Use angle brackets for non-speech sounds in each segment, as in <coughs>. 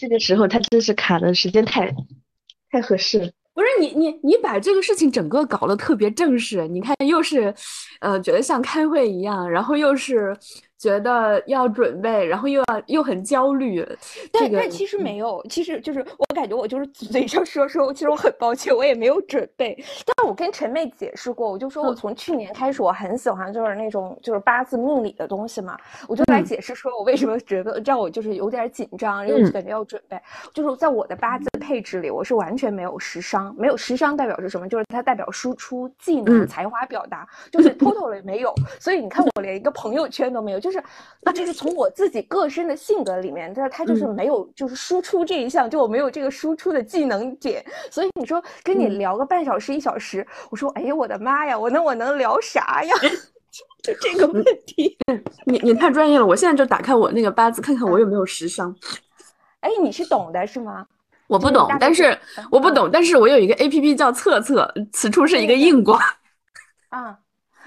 这个时候他真是卡的时间太太合适了。你你你把这个事情整个搞得特别正式，你看又是，呃，觉得像开会一样，然后又是。觉得要准备，然后又要又很焦虑，但但其实没有，其实就是我感觉我就是嘴上说说，其实我很抱歉，我也没有准备。但我跟陈妹解释过，我就说我从去年开始，我很喜欢就是那种就是八字命理的东西嘛，我就来解释说我为什么觉得让我就是有点紧张，因为感觉要准备。就是在我的八字配置里，我是完全没有食伤，没有时尚代表是什么？就是它代表输出技能、才华表达，就是 totally 没有。所以你看，我连一个朋友圈都没有，就。是，那就是从我自己个身的性格里面，他他就是没有，就是输出这一项，就我没有这个输出的技能点。所以你说跟你聊个半小时一小时，我说，哎呀，我的妈呀，我那我能聊啥呀？<laughs> 就这个问题，<laughs> 你你太专业了。我现在就打开我那个八字，看看我有没有时尚。哎，你是懂的是吗？我不懂，但是我不懂，但是我有一个 A P P 叫测测，此处是一个硬广。啊。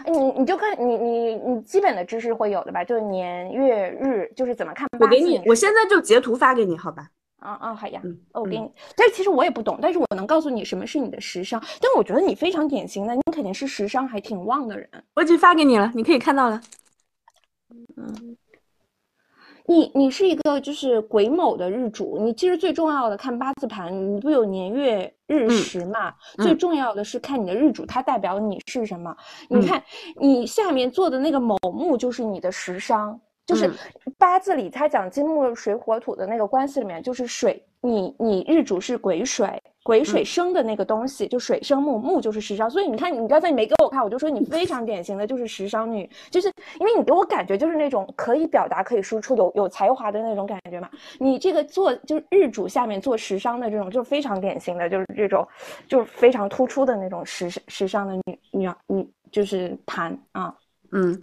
你你就看你你你基本的知识会有的吧，就年月日，就是怎么看。我给你，我现在就截图发给你，好吧？啊啊，好呀，嗯，我给你。但其实我也不懂，但是我能告诉你什么是你的时尚。但我觉得你非常典型的，你肯定是时尚还挺旺的人。我已经发给你了，你可以看到了。嗯。你你是一个就是癸卯的日主，你其实最重要的看八字盘，你不有年月日时嘛？最重要的是看你的日主，它代表你是什么？你看你下面做的那个卯木就是你的食伤，就是八字里他讲金木水火土的那个关系里面就是水，你你日主是癸水。癸水生的那个东西，就水生木，木就是食伤，所以你看，你刚才你没给我看，我就说你非常典型的就是食伤女，就是因为你给我感觉就是那种可以表达、可以输出、有有才华的那种感觉嘛。你这个做就是日主下面做食伤的这种，就是非常典型的，就是这种就是非常突出的那种食食伤的女女女，就是盘啊，嗯，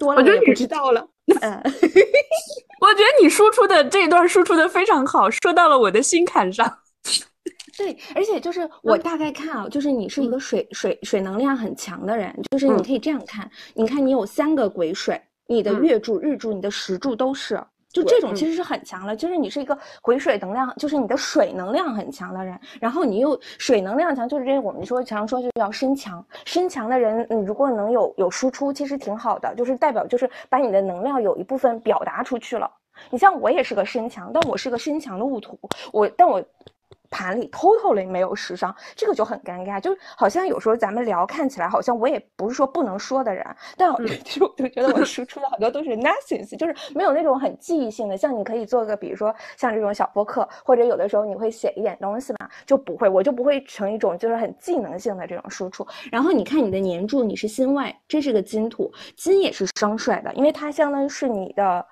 多了我就知道了，嗯，<laughs> 我觉得你输出的这一段输出的非常好，说到了我的心坎上。<laughs> 对，而且就是我大概看啊，就是你是一个水水水能量很强的人，就是你可以这样看，你看你有三个癸水，你的月柱、日柱、你的时柱都是，就这种其实是很强了，就是你是一个回水能量，就是你的水能量很强的人，然后你又水能量强，就是这我们说常说就叫身强，身强的人，你如果能有有输出，其实挺好的，就是代表就是把你的能量有一部分表达出去了。你像我也是个身强，但我是个身强的物土，我但我。盘里 totally 没有时尚，这个就很尴尬，就好像有时候咱们聊，看起来好像我也不是说不能说的人，但其实我 <laughs> 就觉得我输 <laughs> 出的好多都是 nothing，就是没有那种很记忆性的。像你可以做个，比如说像这种小播客，或者有的时候你会写一点东西嘛，就不会，我就不会成一种就是很技能性的这种输出。然后你看你的年柱，你是心外，这是个金土，金也是生帅的，因为它相当于是你的。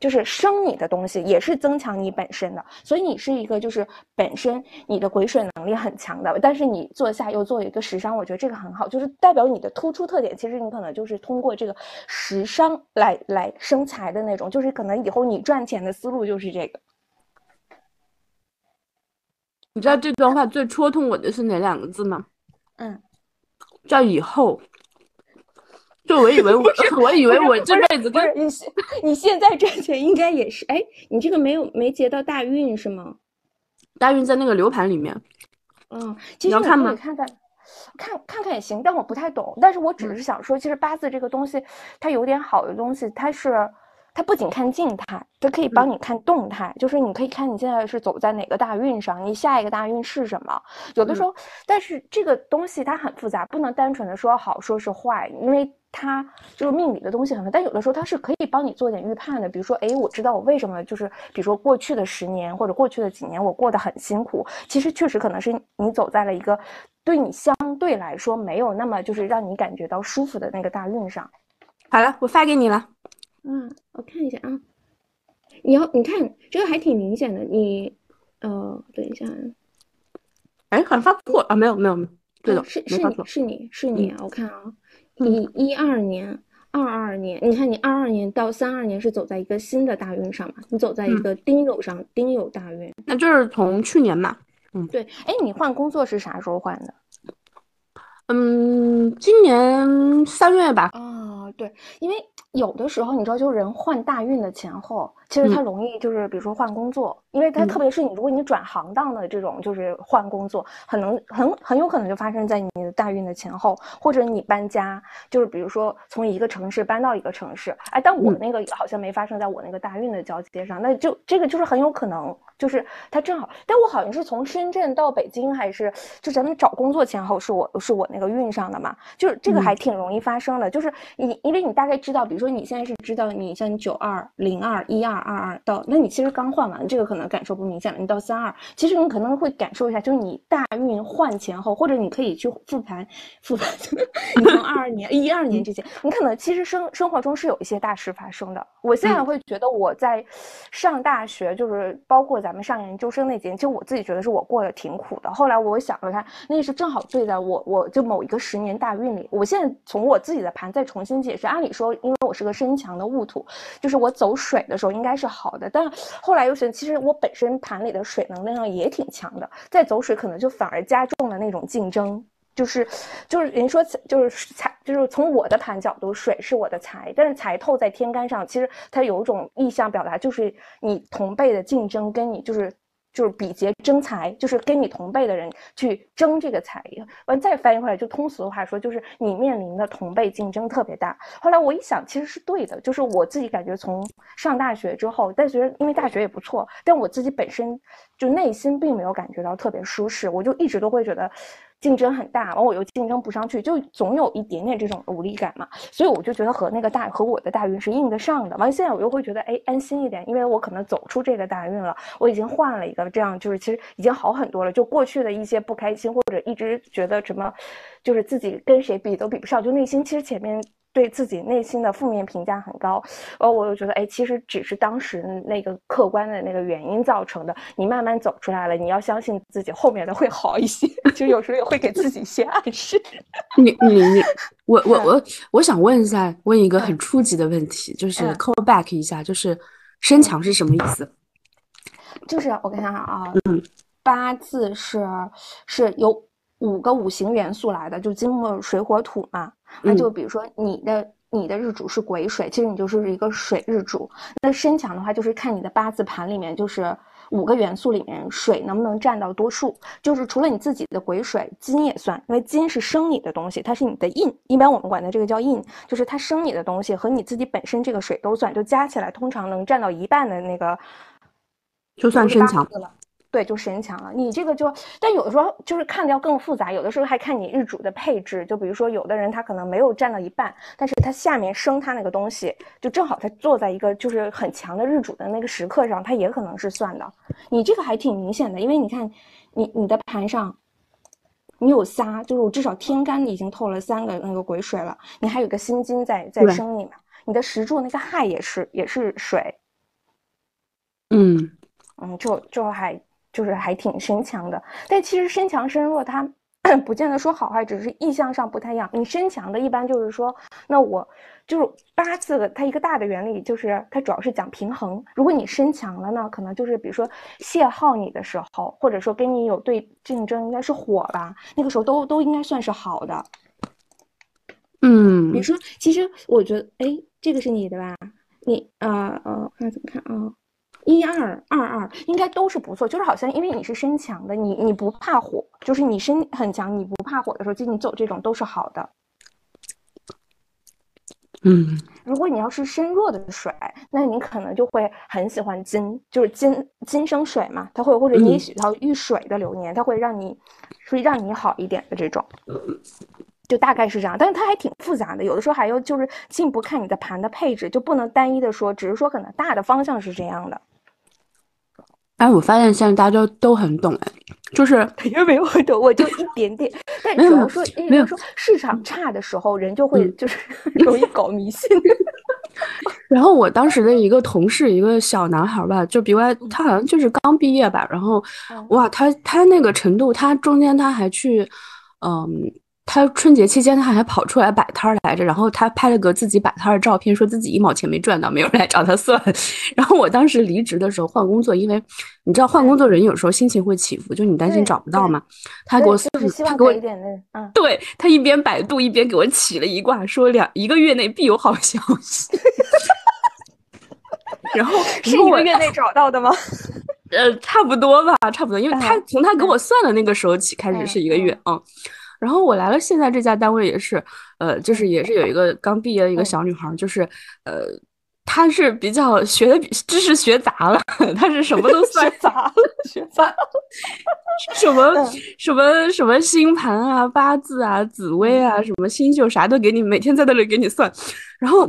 就是生你的东西也是增强你本身的，所以你是一个就是本身你的癸水能力很强的，但是你坐下又做一个食伤，我觉得这个很好，就是代表你的突出特点。其实你可能就是通过这个食伤来来生财的那种，就是可能以后你赚钱的思路就是这个。你知道这段话最戳痛我的是哪两个字吗？嗯，叫以后。就我以为我，<laughs> 我以为我这辈子跟你你现在赚钱应该也是哎，你这个没有没结到大运是吗？大运在那个流盘里面。嗯，你要看吗？看看，看看看也行，但我不太懂。但是我只是想说，其实八字这个东西，它有点好的东西，它是。它不仅看静态，它可以帮你看动态，就是你可以看你现在是走在哪个大运上，你下一个大运是什么。有的时候，但是这个东西它很复杂，不能单纯的说好说是坏，因为它就是命理的东西很多。但有的时候它是可以帮你做点预判的，比如说，哎，我知道我为什么就是，比如说过去的十年或者过去的几年我过得很辛苦，其实确实可能是你走在了一个对你相对来说没有那么就是让你感觉到舒服的那个大运上。好了，我发给你了。嗯，我看一下啊，你要你看这个还挺明显的，你呃，等一下，哎，好像发错啊，没有没有没有，对的，是是你是你是你啊，我看啊，一一二年、二二年，你看你二二年到三二年是走在一个新的大运上嘛？你走在一个丁酉上，丁酉大运，那就是从去年嘛，嗯，对，哎，你换工作是啥时候换的？嗯，今年三月吧。哦，啊，对，因为有的时候你知道，就人换大运的前后，其实它容易就是比如说换工作，因为它特别是你如果你转行当的这种就是换工作，很能很很有可能就发生在你的大运的前后，或者你搬家，就是比如说从一个城市搬到一个城市，哎，但我那个好像没发生在我那个大运的交接上，那就这个就是很有可能。就是它正好，但我好像是从深圳到北京，还是就咱们找工作前后是我是我那个运上的嘛？就是这个还挺容易发生的。就是你因为你大概知道，比如说你现在是知道你像你九二零二一二二二到，那你其实刚换完，这个可能感受不明显了。你到三二，其实你可能会感受一下，就是你大运换前后，或者你可以去复盘复盘，<laughs> 你从二二年一二年之前，你可能其实生生活中是有一些大事发生的。我现在会觉得我在上大学，就是包括。咱们上研究生那几年，其实我自己觉得是我过得挺苦的。后来我想了看，那是正好对在我我就某一个十年大运里。我现在从我自己的盘再重新解释，按理说，因为我是个身强的戊土，就是我走水的时候应该该是好的。但后来又是，其实我本身盘里的水能量也挺强的，再走水可能就反而加重了那种竞争。就是，就是人说就是财，就是从我的盘角度，水是我的财，但是财透在天干上，其实它有一种意向表达，就是你同辈的竞争，跟你就是就是比劫争财，就是跟你同辈的人去争这个财。完再翻译过来，就通俗的话说，就是你面临的同辈竞争特别大。后来我一想，其实是对的，就是我自己感觉从上大学之后，但觉因为大学也不错，但我自己本身就内心并没有感觉到特别舒适，我就一直都会觉得。竞争很大，完我又竞争不上去，就总有一点点这种无力感嘛，所以我就觉得和那个大和我的大运是应得上的。完现在我又会觉得哎安心一点，因为我可能走出这个大运了，我已经换了一个这样，就是其实已经好很多了。就过去的一些不开心或者一直觉得什么，就是自己跟谁比都比不上，就内心其实前面。对自己内心的负面评价很高，然后我又觉得，哎，其实只是当时那个客观的那个原因造成的。你慢慢走出来了，你要相信自己，后面的会好一些。<laughs> 就有时候也会给自己一些暗示。你你你，我我我我想问一下，问一个很初级的问题，就是 call back 一下，就是身强是什么意思？就是我看看啊，嗯，八字是是由五个五行元素来的，就金木水火土嘛。那就比如说你的你的日主是癸水，其实你就是一个水日主。那身强的话，就是看你的八字盘里面，就是五个元素里面水能不能占到多数。就是除了你自己的癸水，金也算，因为金是生你的东西，它是你的印。一般我们管的这个叫印，就是它生你的东西和你自己本身这个水都算，就加起来通常能占到一半的那个，就算身强了。对，就神强了。你这个就，但有的时候就是看的要更复杂，有的时候还看你日主的配置。就比如说，有的人他可能没有占到一半，但是他下面生他那个东西，就正好他坐在一个就是很强的日主的那个时刻上，他也可能是算的。你这个还挺明显的，因为你看，你你的盘上，你有仨，就是我至少天干已经透了三个那个癸水了，你还有个辛金在在生你嘛，你的石柱那个亥也是也是水，嗯嗯，就就还。就是还挺身强的，但其实身强身弱，它 <coughs> 不见得说好坏，只是意向上不太一样。你身强的，一般就是说，那我就是八字的，它一个大的原理就是它主要是讲平衡。如果你身强了呢，可能就是比如说泄耗你的时候，或者说跟你有对竞争，应该是火吧，那个时候都都应该算是好的。嗯，比如说，其实我觉得，哎，这个是你的吧？你啊呃，看怎么看啊？一二二二应该都是不错，就是好像因为你是身强的，你你不怕火，就是你身很强，你不怕火的时候，其实你走这种都是好的。嗯，如果你要是身弱的水，那你可能就会很喜欢金，就是金金生水嘛，它会或者你也许到遇水的流年，它会让你会让你好一点的这种，就大概是这样。但是它还挺复杂的，有的时候还要就是进一步看你的盘的配置，就不能单一的说，只是说可能大的方向是这样的。哎，我发现现在大家都都很懂哎，就是 <laughs> 也没有很懂，我就一点点。但主要说，没有说市场差的时候，人就会就是 <laughs> 容易搞迷信。<laughs> 然后我当时的一个同事，一个小男孩吧，就比我他好像就是刚毕业吧。然后哇，他他那个程度，他中间他还去嗯他春节期间他还跑出来摆摊儿来着，然后他拍了个自己摆摊儿的照片，说自己一毛钱没赚到，没有人来找他算。<laughs> 然后我当时离职的时候换工作，因为你知道换工作人有时候心情会起伏，就你担心找不到嘛。他给我算，他给我一点那，嗯，对他一边百度一边给我起了一卦，说两一个月内必有好消息。<laughs> 然后 <laughs> 是一个月内找到的吗？呃，差不多吧，差不多，因为他从他给我算的那个时候起开始是一个月啊。然后我来了，现在这家单位也是，呃，就是也是有一个刚毕业的一个小女孩，就是呃，她是比较学的知识学杂了，她是什么都算杂了，学杂了，什么什么什么星盘啊、八字啊、紫薇啊、什么星宿啥都给你，每天在那里给你算，然后。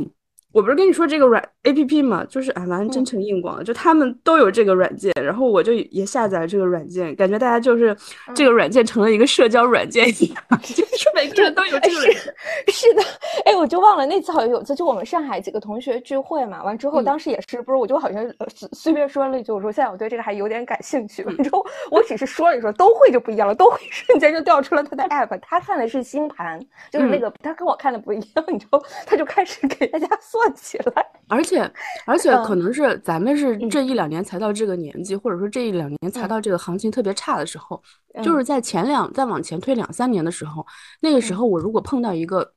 我不是跟你说这个软 A P P 嘛，就是哎，完真诚硬广，就他们都有这个软件，然后我就也下载了这个软件，感觉大家就是这个软件成了一个社交软件一样，<laughs> 就是 <laughs> 每个人都有这个。<laughs> 是的，哎，我就忘了那次好像有次就我们上海几个同学聚会嘛，完之后当时也是不是，我就好像随便说了一句，我说现在我对这个还有点感兴趣，完之后我只是说了一说，都会就不一样了，都会瞬间就调出了他的 app，他看的是星盘，就是那个他跟我看的不一样，你知道，他就开始给大家算。算起来，而且，而且可能是咱们是这一两年才到这个年纪，或者说这一两年才到这个行情特别差的时候，就是在前两再往前推两三年的时候，那个时候我如果碰到一个，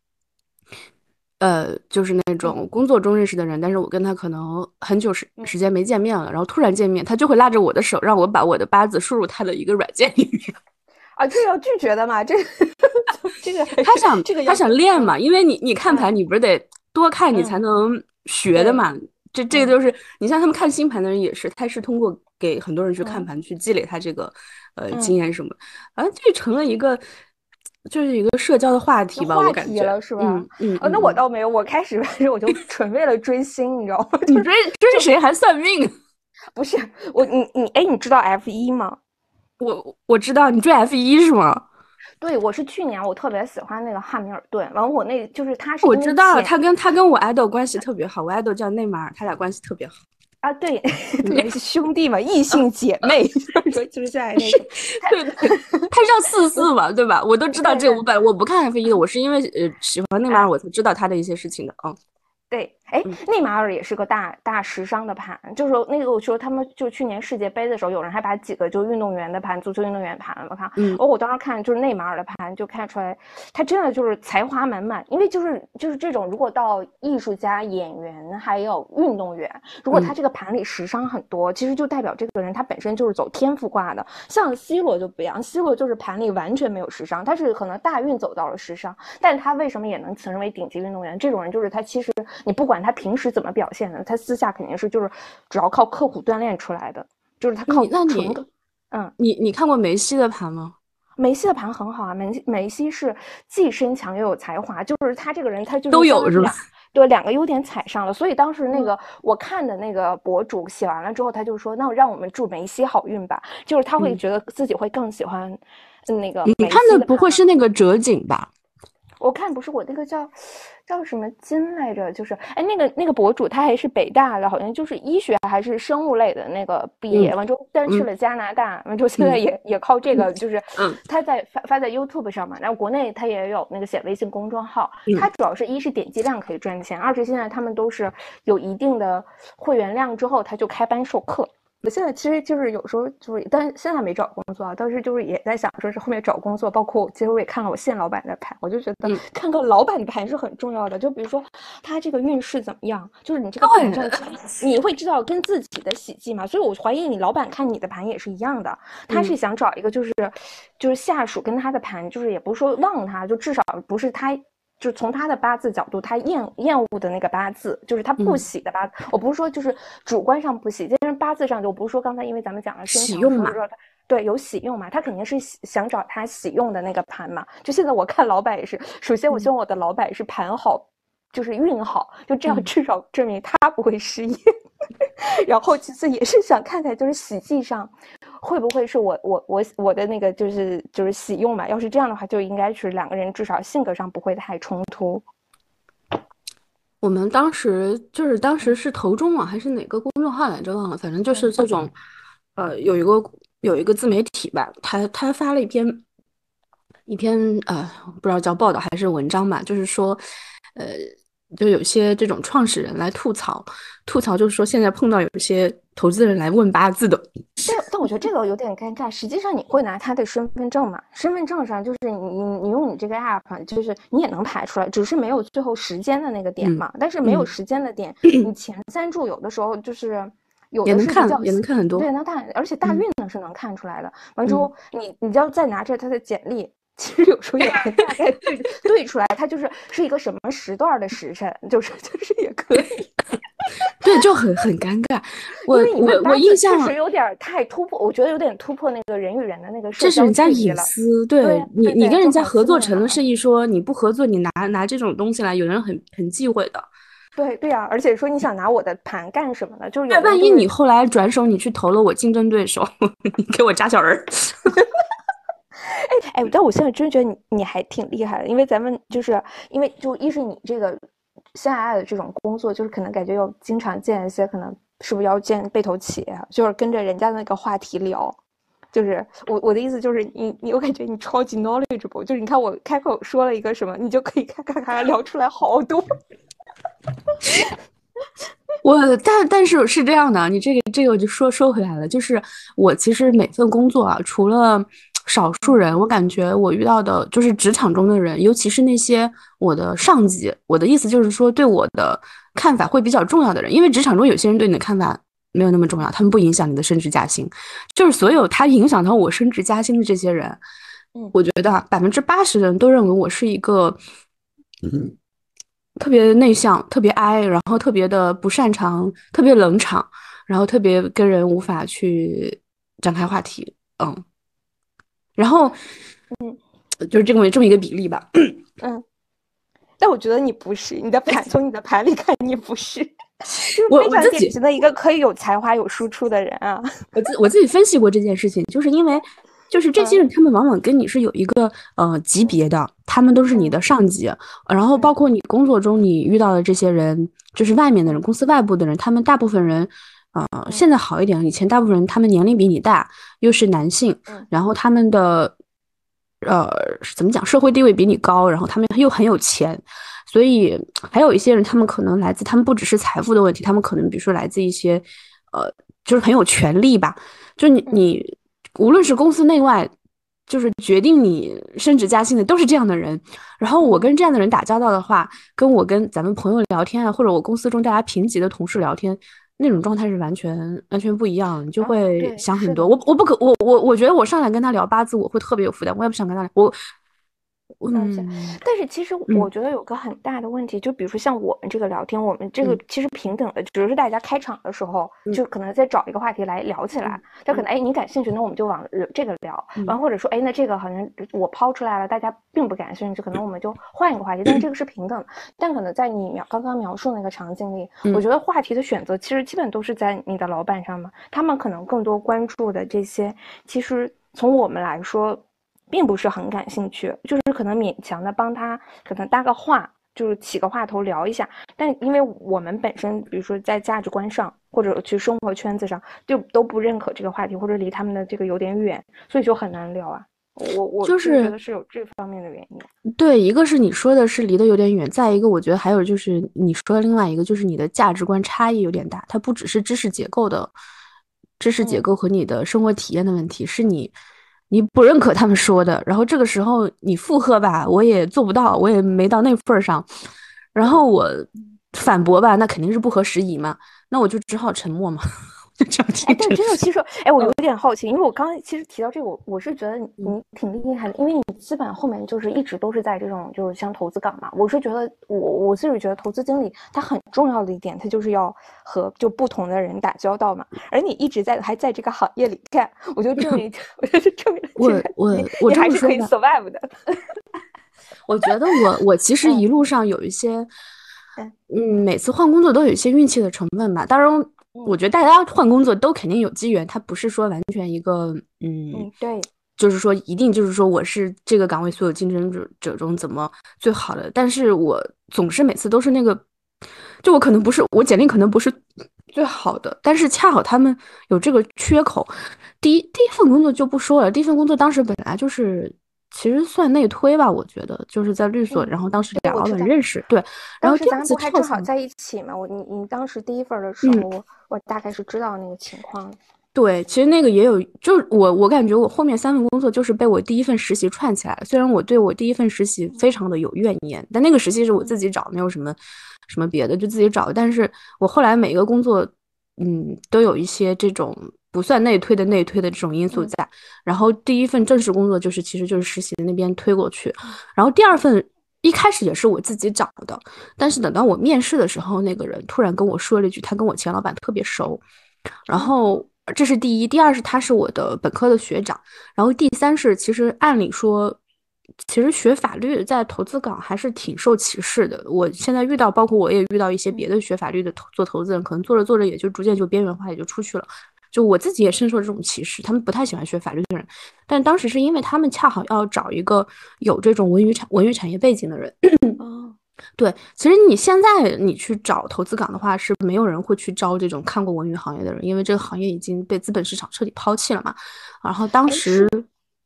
呃，就是那种工作中认识的人，但是我跟他可能很久时时间没见面了，然后突然见面，他就会拉着我的手，让我把我的八字输入他的一个软件里面。<laughs> 啊，这要拒绝的嘛？这 <laughs> 这个他想这个他想练嘛？因为你你看牌，你不是得。多看你才能学的嘛，这这个就是你像他们看星盘的人也是，他是通过给很多人去看盘去积累他这个呃经验什么，啊，这成了一个就是一个社交的话题吧，我感觉了是吧？嗯嗯，那我倒没有，我开始 <laughs> 我就纯为了追星，你知道吗？你追追谁还算命？<laughs> 不是我你你哎，你知道 F 一吗？我我知道你追 F 一是吗？对，我是去年我特别喜欢那个汉密尔顿，完我那就是他是我知道他跟他跟我爱豆关系特别好，我爱豆叫内马尔，他俩关系特别好啊，对，<laughs> 对是兄弟嘛，异性姐妹，就是在那个，对对，他叫四四嘛，对吧？我都知道这个，我本我不看 F 一的，我是因为呃喜欢内马尔，我才知道他的一些事情的啊。对，哎，内马尔也是个大大时尚的盘，就是那个我说他们就去年世界杯的时候，有人还把几个就运动员的盘，足球运动员盘，我看，嗯，哦，我当时看就是内马尔的盘，就看出来他真的就是才华满满，因为就是就是这种如果到艺术家、演员还有运动员，如果他这个盘里时尚很多，其实就代表这个人他本身就是走天赋挂的。像 C 罗就不一样，C 罗就是盘里完全没有时尚，他是可能大运走到了时尚，但他为什么也能成为顶级运动员？这种人就是他其实。你不管他平时怎么表现的，他私下肯定是就是主要靠刻苦锻炼出来的，就是他靠那你嗯，你你看过梅西的盘吗？梅西的盘很好啊，梅梅西是既身强又有才华，就是他这个人他就是都有是吧？对，两个优点踩上了，所以当时那个我看的那个博主写完了之后，他就说：“那让我们祝梅西好运吧。”就是他会觉得自己会更喜欢那个。你看的不会是那个折景吧？我看不是我那个叫。叫什么金来着？就是哎，那个那个博主他还是北大的，好像就是医学还是生物类的那个毕业，完之后但是去了加拿大，完之后现在也也靠这个，就是他在发发在 YouTube 上嘛，然后国内他也有那个写微信公众号，他主要是一是点击量可以赚钱，二是现在他们都是有一定的会员量之后，他就开班授课。我现在其实就是有时候就是，但现在没找工作啊，当时就是也在想说是后面找工作，包括其实我也看了我现老板的盘，我就觉得 <laughs> 看个老板的盘是很重要的。就比如说他这个运势怎么样，就是你这个盘上你会知道跟自己的喜忌嘛。所以我怀疑你老板看你的盘也是一样的，他是想找一个就是就是下属跟他的盘，就是也不是说旺他，就至少不是他。就从他的八字角度，他厌厌恶的那个八字，就是他不喜的八字。我不是说就是主观上不喜，但是八字上就不是说刚才因为咱们讲了喜用嘛，对，有喜用嘛，他肯定是想找他喜用的那个盘嘛。就现在我看老板也是，首先我希望我的老板是盘好，就是运好，就这样至少证明他不会失业。<laughs> 然后其次也是想看看，就是喜忌上。会不会是我我我我的那个就是就是喜用嘛？要是这样的话，就应该是两个人至少性格上不会太冲突。我们当时就是当时是投中网还是哪个公众号来着？忘了，反正就是这种，呃，有一个有一个自媒体吧，他他发了一篇一篇呃，不知道叫报道还是文章吧，就是说，呃。就有些这种创始人来吐槽，吐槽就是说现在碰到有一些投资人来问八字的。<laughs> 但但我觉得这个有点尴尬。实际上你会拿他的身份证嘛？身份证上就是你你你用你这个 app，就是你也能排出来，只是没有最后时间的那个点嘛。但是没有时间的点，你前三柱有的时候就是有的是比较也能看很多，对，能看，而且大运呢是能看出来的。完之后你你就要再拿着他的简历。其实有时候也能大概对 <laughs> 对出来，它就是是一个什么时段的时辰，就是就是也可以。<laughs> 对，就很很尴尬。我我我印象确实有点太突破，我觉得有点突破那个人与人的那个。这是人家隐私，对你你跟人家合作成了生意，说你不合作，你拿拿这种东西来，有人很很忌讳的。对对呀，而且说你想拿我的盘干什么呢？就是万一你后来转手你去投了我竞争对手，<laughs> 你给我扎小人。哎哎，但我现在真觉得你你还挺厉害的，因为咱们就是因为就一是你这个现在的这种工作，就是可能感觉要经常见一些，可能是不是要见被投企业，就是跟着人家的那个话题聊。就是我我的意思就是你你我感觉你超级 knowledgeable，就是你看我开口说了一个什么，你就可以咔咔咔聊出来好多。<laughs> 我但但是是这样的，你这个这个我就说说回来了，就是我其实每份工作啊，除了。少数人，我感觉我遇到的就是职场中的人，尤其是那些我的上级。我的意思就是说，对我的看法会比较重要的人，因为职场中有些人对你的看法没有那么重要，他们不影响你的升职加薪。就是所有他影响到我升职加薪的这些人，嗯，我觉得百分之八十的人都认为我是一个，嗯，特别内向、特别 I，然后特别的不擅长、特别冷场，然后特别跟人无法去展开话题，嗯。然后，嗯，就是这么这么一个比例吧。嗯，但我觉得你不是，你的盘从你的盘里看，你不是，<laughs> 我非常典型的一个可以有才华、有输出的人啊。我自我自己分析过这件事情，就是因为，就是这些人他们往往跟你是有一个呃级别的，他们都是你的上级，然后包括你工作中你遇到的这些人，就是外面的人，公司外部的人，他们大部分人。呃，现在好一点了。以前大部分人他们年龄比你大，又是男性，然后他们的呃怎么讲，社会地位比你高，然后他们又很有钱，所以还有一些人，他们可能来自他们不只是财富的问题，他们可能比如说来自一些呃，就是很有权利吧。就你你无论是公司内外，就是决定你升职加薪的都是这样的人。然后我跟这样的人打交道的话，跟我跟咱们朋友聊天啊，或者我公司中大家平级的同事聊天。那种状态是完全完全不一样，你就会想很多。我我不可我我我觉得我上来跟他聊八字，我会特别有负担，我也不想跟他聊。我。嗯，但是其实我觉得有个很大的问题，就比如说像我们这个聊天，我们这个其实平等的，只是大家开场的时候就可能在找一个话题来聊起来。他可能哎，你感兴趣，那我们就往这个聊。完或者说哎，那这个好像我抛出来了，大家并不感兴趣，可能我们就换一个话题。但这个是平等。但可能在你描刚刚描述那个场景里，我觉得话题的选择其实基本都是在你的老板上嘛。他们可能更多关注的这些，其实从我们来说。并不是很感兴趣，就是可能勉强的帮他，可能搭个话，就是起个话头聊一下。但因为我们本身，比如说在价值观上，或者去生活圈子上，就都不认可这个话题，或者离他们的这个有点远，所以就很难聊啊。我我就是觉得是有这方面的原因。对，一个是你说的是离得有点远，再一个我觉得还有就是你说的另外一个就是你的价值观差异有点大，它不只是知识结构的，知识结构和你的生活体验的问题，是你。你不认可他们说的，然后这个时候你附和吧，我也做不到，我也没到那份儿上，然后我反驳吧，那肯定是不合时宜嘛，那我就只好沉默嘛。<laughs> 哎，但真的，其实，哎，我有点好奇，因为我刚其实提到这个，我我是觉得你挺厉害的，因为你基本后面就是一直都是在这种就是像投资岗嘛。我是觉得，我我自己觉得投资经理他很重要的一点，他就是要和就不同的人打交道嘛。而你一直在还在这个行业里干，我就证明，<laughs> 我就证明我我我还是可以 survive 的。<laughs> 我觉得我我其实一路上有一些，嗯，每次换工作都有一些运气的成分吧，当然。我觉得大家换工作都肯定有机缘，他不是说完全一个，嗯，对，就是说一定就是说我是这个岗位所有竞争者者中怎么最好的，但是我总是每次都是那个，就我可能不是我简历可能不是最好的，但是恰好他们有这个缺口。第一第一份工作就不说了，第一份工作当时本来就是其实算内推吧，我觉得就是在律所，然后当时俩老板认识，对，然后第二次还正好在一起嘛？我你你当时第一份的时候，我我大概是知道那个情况。对，其实那个也有，就是我我感觉我后面三份工作就是被我第一份实习串起来了。虽然我对我第一份实习非常的有怨言，但那个实习是我自己找，没有什么什么别的，就自己找。但是我后来每一个工作，嗯，都有一些这种不算内推的内推的这种因素在。然后第一份正式工作就是其实就是实习那边推过去，然后第二份一开始也是我自己找的，但是等到我面试的时候，那个人突然跟我说了一句，他跟我前老板特别熟，然后。这是第一，第二是他是我的本科的学长，然后第三是其实按理说，其实学法律在投资岗还是挺受歧视的。我现在遇到，包括我也遇到一些别的学法律的投做投资人，可能做着做着也就逐渐就边缘化，也就出去了。就我自己也深受这种歧视，他们不太喜欢学法律的人。但当时是因为他们恰好要找一个有这种文娱产文娱产业背景的人。<clears throat> 对，其实你现在你去找投资岗的话，是没有人会去招这种看过文娱行业的人，因为这个行业已经被资本市场彻底抛弃了嘛。然后当时，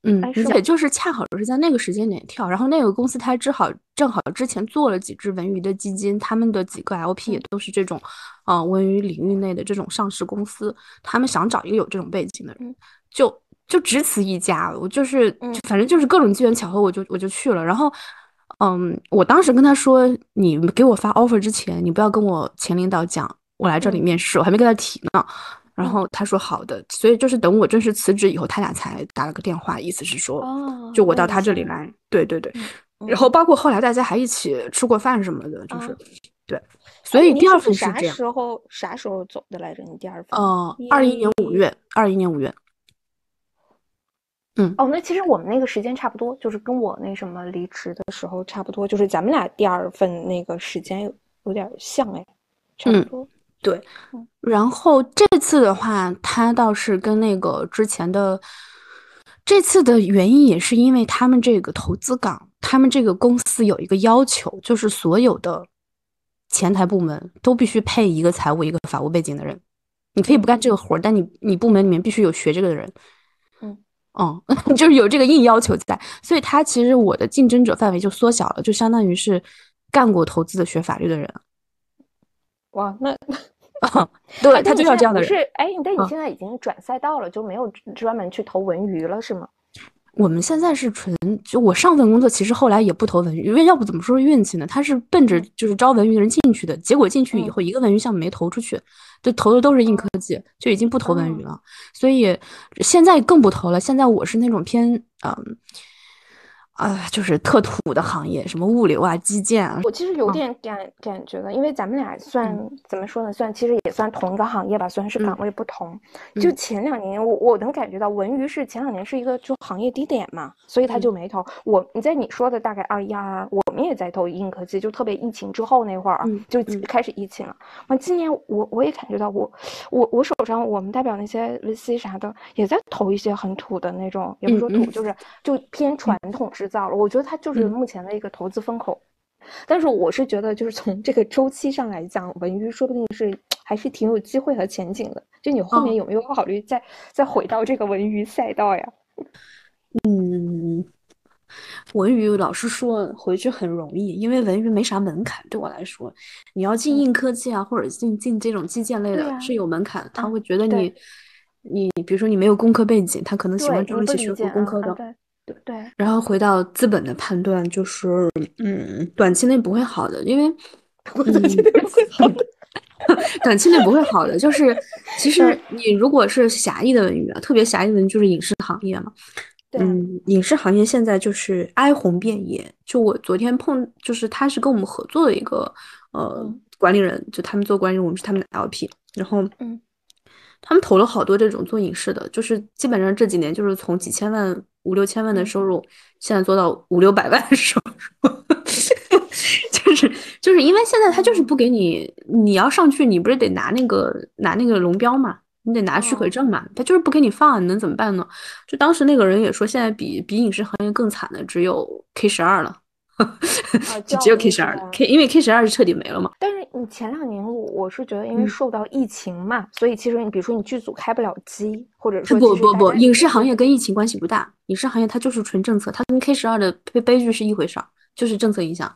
嗯，而且就是恰好是在那个时间点跳，然后那个公司它正好正好之前做了几只文娱的基金，他们的几个 LP 也都是这种，呃，文娱领域内的这种上市公司，他们想找一个有这种背景的人，就就只此一家，我就是，反正就是各种机缘巧合，我就我就去了，然后。嗯，我当时跟他说，你给我发 offer 之前，你不要跟我前领导讲我来这里面试，我还没跟他提呢。然后他说好的，所以就是等我正式辞职以后，他俩才打了个电话，意思是说，就我到他这里来。对对对，然后包括后来大家还一起吃过饭什么的，就是对。所以第二份是啥时候啥时候走的来着？你第二份？嗯，二一年五月，二一年五月。嗯哦，那其实我们那个时间差不多，就是跟我那什么离职的时候差不多，就是咱们俩第二份那个时间有有点像哎，差不多。对，然后这次的话，他倒是跟那个之前的这次的原因也是因为他们这个投资岗，他们这个公司有一个要求，就是所有的前台部门都必须配一个财务、一个法务背景的人。你可以不干这个活儿，但你你部门里面必须有学这个的人。嗯，哦 <laughs> 就是有这个硬要求在，所以他其实我的竞争者范围就缩小了，就相当于是干过投资的学法律的人。哇，那 <laughs> 对他就要这样的人。是，哎，但你现在已经转赛道了，就没有专门去投文娱了，是吗？我们现在是纯，就我上份工作其实后来也不投文娱，因为要不怎么说是运气呢？他是奔着就是招文娱的人进去的，结果进去以后一个文娱项目没投出去。就投的都是硬科技，就已经不投文娱了，所以现在更不投了。现在我是那种偏嗯。啊，就是特土的行业，什么物流啊、基建啊。我其实有点感感觉的，因为咱们俩算怎么说呢？算其实也算同一个行业吧，虽然是岗位不同。就前两年，我我能感觉到文娱是前两年是一个就行业低点嘛，所以他就没投。我你在你说的大概二一二二，我们也在投硬科技，就特别疫情之后那会儿就开始疫情了。完今年我我也感觉到我我我手上我们代表那些 VC 啥的也在投一些很土的那种，也不说土，就是就偏传统制。造了，我觉得它就是目前的一个投资风口，但是我是觉得，就是从这个周期上来讲，文娱说不定是还是挺有机会和前景的。就你后面有没有考虑再再回到这个文娱赛道呀？嗯，文娱老实说回去很容易，因为文娱没啥门槛。对我来说，你要进硬科技啊，或者进进这种基建类的，是有门槛。他会觉得你你比如说你没有工科背景，他可能喜欢招一些学过工科的。对。对，然后回到资本的判断，就是嗯，短期内不会好的，因为短期内不会好的，<laughs> 短期内不会好的，就是 <laughs> 其实你如果是狭义的文娱啊，特别狭义的就是影视行业嘛，嗯，影视行业现在就是哀鸿遍野。就我昨天碰，就是他是跟我们合作的一个呃管理人，就他们做管理，我们是他们的 LP，然后嗯。他们投了好多这种做影视的，就是基本上这几年就是从几千万、五六千万的收入，现在做到五六百万收入，<laughs> 就是就是因为现在他就是不给你，你要上去，你不是得拿那个拿那个龙标嘛，你得拿许可证嘛，他就是不给你放，你能怎么办呢？就当时那个人也说，现在比比影视行业更惨的只有 K 十二了，<laughs> 就只有 K 十二了，K 因为 K 十二是彻底没了嘛。但是你前两年我我是觉得，因为受到疫情嘛，所以其实你比如说你剧组开不了机，或者说不不不，影视行业跟疫情关系不大，影视行业它就是纯政策，它跟 K 十二的悲悲剧是一回事儿，就是政策影响。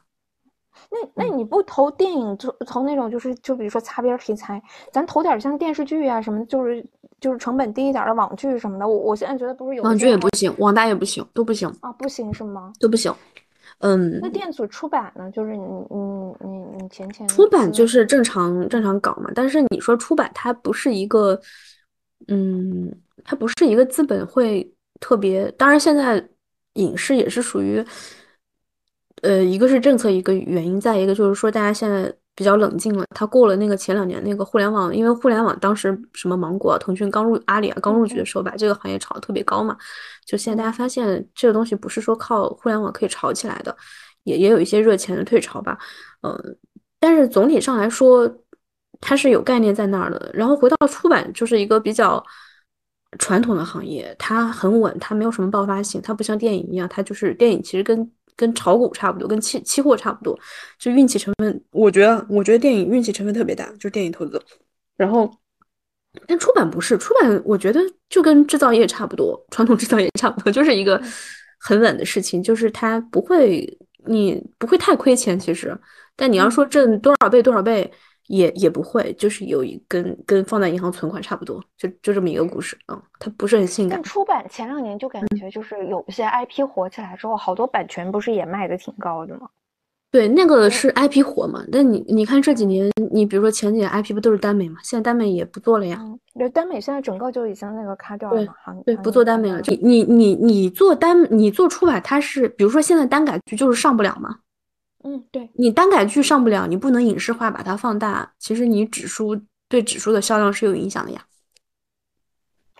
那那你不投电影，就投那种就是就比如说擦边题材，咱投点像电视剧啊什么，就是就是成本低一点的网剧什么的。我我现在觉得不是有网剧也不行，网大也不行，都不行啊，不行是吗？都不行。嗯，那电子出版呢？就是你你你你前前出版就是正常正常搞嘛。但是你说出版，它不是一个，嗯，它不是一个资本会特别。当然，现在影视也是属于，呃，一个是政策一个原因，再一个就是说大家现在比较冷静了。它过了那个前两年那个互联网，因为互联网当时什么芒果、腾讯刚入阿里啊刚入局的时候，把这个行业炒得特别高嘛。就现在大家发现这个东西不是说靠互联网可以炒起来的，也也有一些热钱的退潮吧，嗯，但是总体上来说，它是有概念在那儿的。然后回到出版，就是一个比较传统的行业，它很稳，它没有什么爆发性，它不像电影一样，它就是电影其实跟跟炒股差不多，跟期期货差不多，就运气成分。我觉得，我觉得电影运气成分特别大，就是电影投资，然后。但出版不是出版，我觉得就跟制造业差不多，传统制造业差不多，<laughs> 就是一个很稳的事情，就是它不会，你不会太亏钱，其实。但你要说挣多少倍多少倍，也也不会，就是有一跟跟放在银行存款差不多，就就这么一个故事啊，它不是很性感。出版前两年就感觉就是有一些 IP 火起来之后，好多版权不是也卖的挺高的吗？对，那个是 IP 火嘛？但你你看这几年，你比如说前几年 IP 不都是耽美嘛？现在耽美也不做了呀。对，耽美现在整个就已经那个卡掉了嘛。对，不做耽美了。你你你你做耽，你做出版，它是比如说现在耽改剧就是上不了嘛。嗯，对。你耽改剧上不了，你不能影视化把它放大，其实你指数对指数的销量是有影响的呀。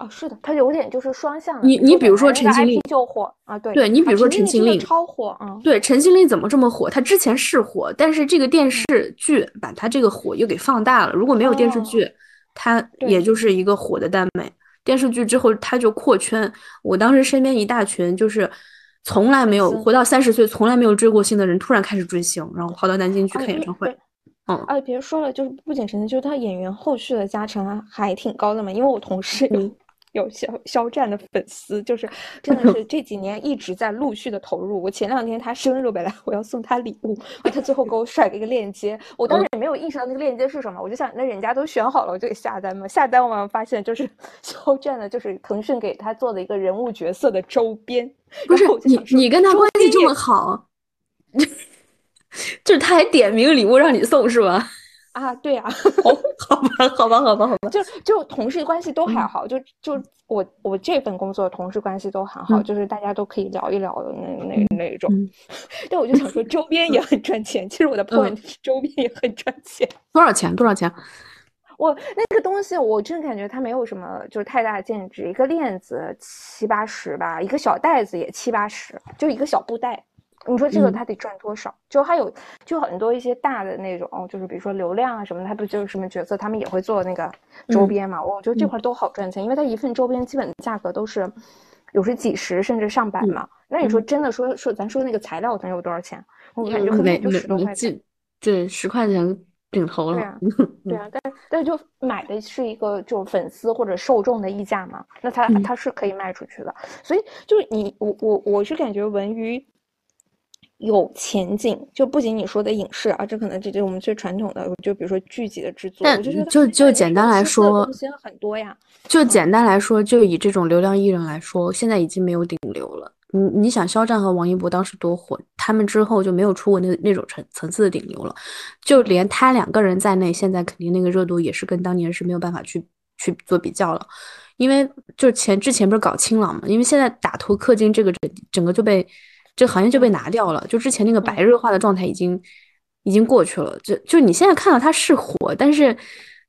哦，是的，它有点就是双向。你你比如说《陈情令》就火啊，对对，你比如说《陈情令》超火啊，对，《陈情令》怎么这么火？它之前是火，但是这个电视剧把它这个火又给放大了。如果没有电视剧，它也就是一个火的耽美。电视剧之后，它就扩圈。我当时身边一大群就是从来没有活到三十岁，从来没有追过星的人，突然开始追星，然后跑到南京去看演唱会。嗯，哎，别说了，就是不仅陈情，就是他演员后续的加成还挺高的嘛。因为我同事。有肖肖战的粉丝，就是 <laughs> 真的是这几年一直在陆续的投入。我前两天他生日，本来我要送他礼物，他最后给我甩了一个链接，我当时也没有意识到那个链接是什么，我就想那人家都选好了，我就给下单嘛。下单完发现就是 <laughs> 肖战的，就是腾讯给他做的一个人物角色的周边。不是你你跟他关系这么好，<laughs> 就是他还点名礼物让你送是吧？啊，对呀，好吧，好吧，好吧，好吧，就就同事关系都还好，就就我我这份工作同事关系都很好，就是大家都可以聊一聊的那那那种。<laughs> 但我就想说，周边也很赚钱。其实我的 point 是周边也很赚钱。多少钱？多少钱？我那个东西，我真的感觉它没有什么就是太大价值。一个链子七八十吧，一个小袋子也七八十，就一个小布袋。你说这个他得赚多少？就还有就很多一些大的那种，就是比如说流量啊什么的，他不就是什么角色，他们也会做那个周边嘛。我觉得这块都好赚钱，因为他一份周边基本的价格都是有时几十甚至上百嘛。那你说真的说说咱说那个材料能有多少钱？我感觉可能就十多块钱。对，十块钱顶头了。对啊，对啊，但但就买的是一个就粉丝或者受众的溢价嘛，那他他是可以卖出去的。所以就是你我我我是感觉文娱。有前景，就不仅你说的影视啊，这可能这就是我们最传统的，就比如说剧集的制作。但就就简单来说，很多呀。就简单来说，就以这种流量艺人来说，现在已经没有顶流了。你你想，肖战和王一博当时多火，他们之后就没有出过那那种层层次的顶流了。就连他两个人在内，现在肯定那个热度也是跟当年是没有办法去去做比较了。因为就前之前不是搞清朗嘛，因为现在打头氪金这个整整个就被。这行业就被拿掉了，就之前那个白热化的状态已经已经过去了。就就你现在看到它是火，但是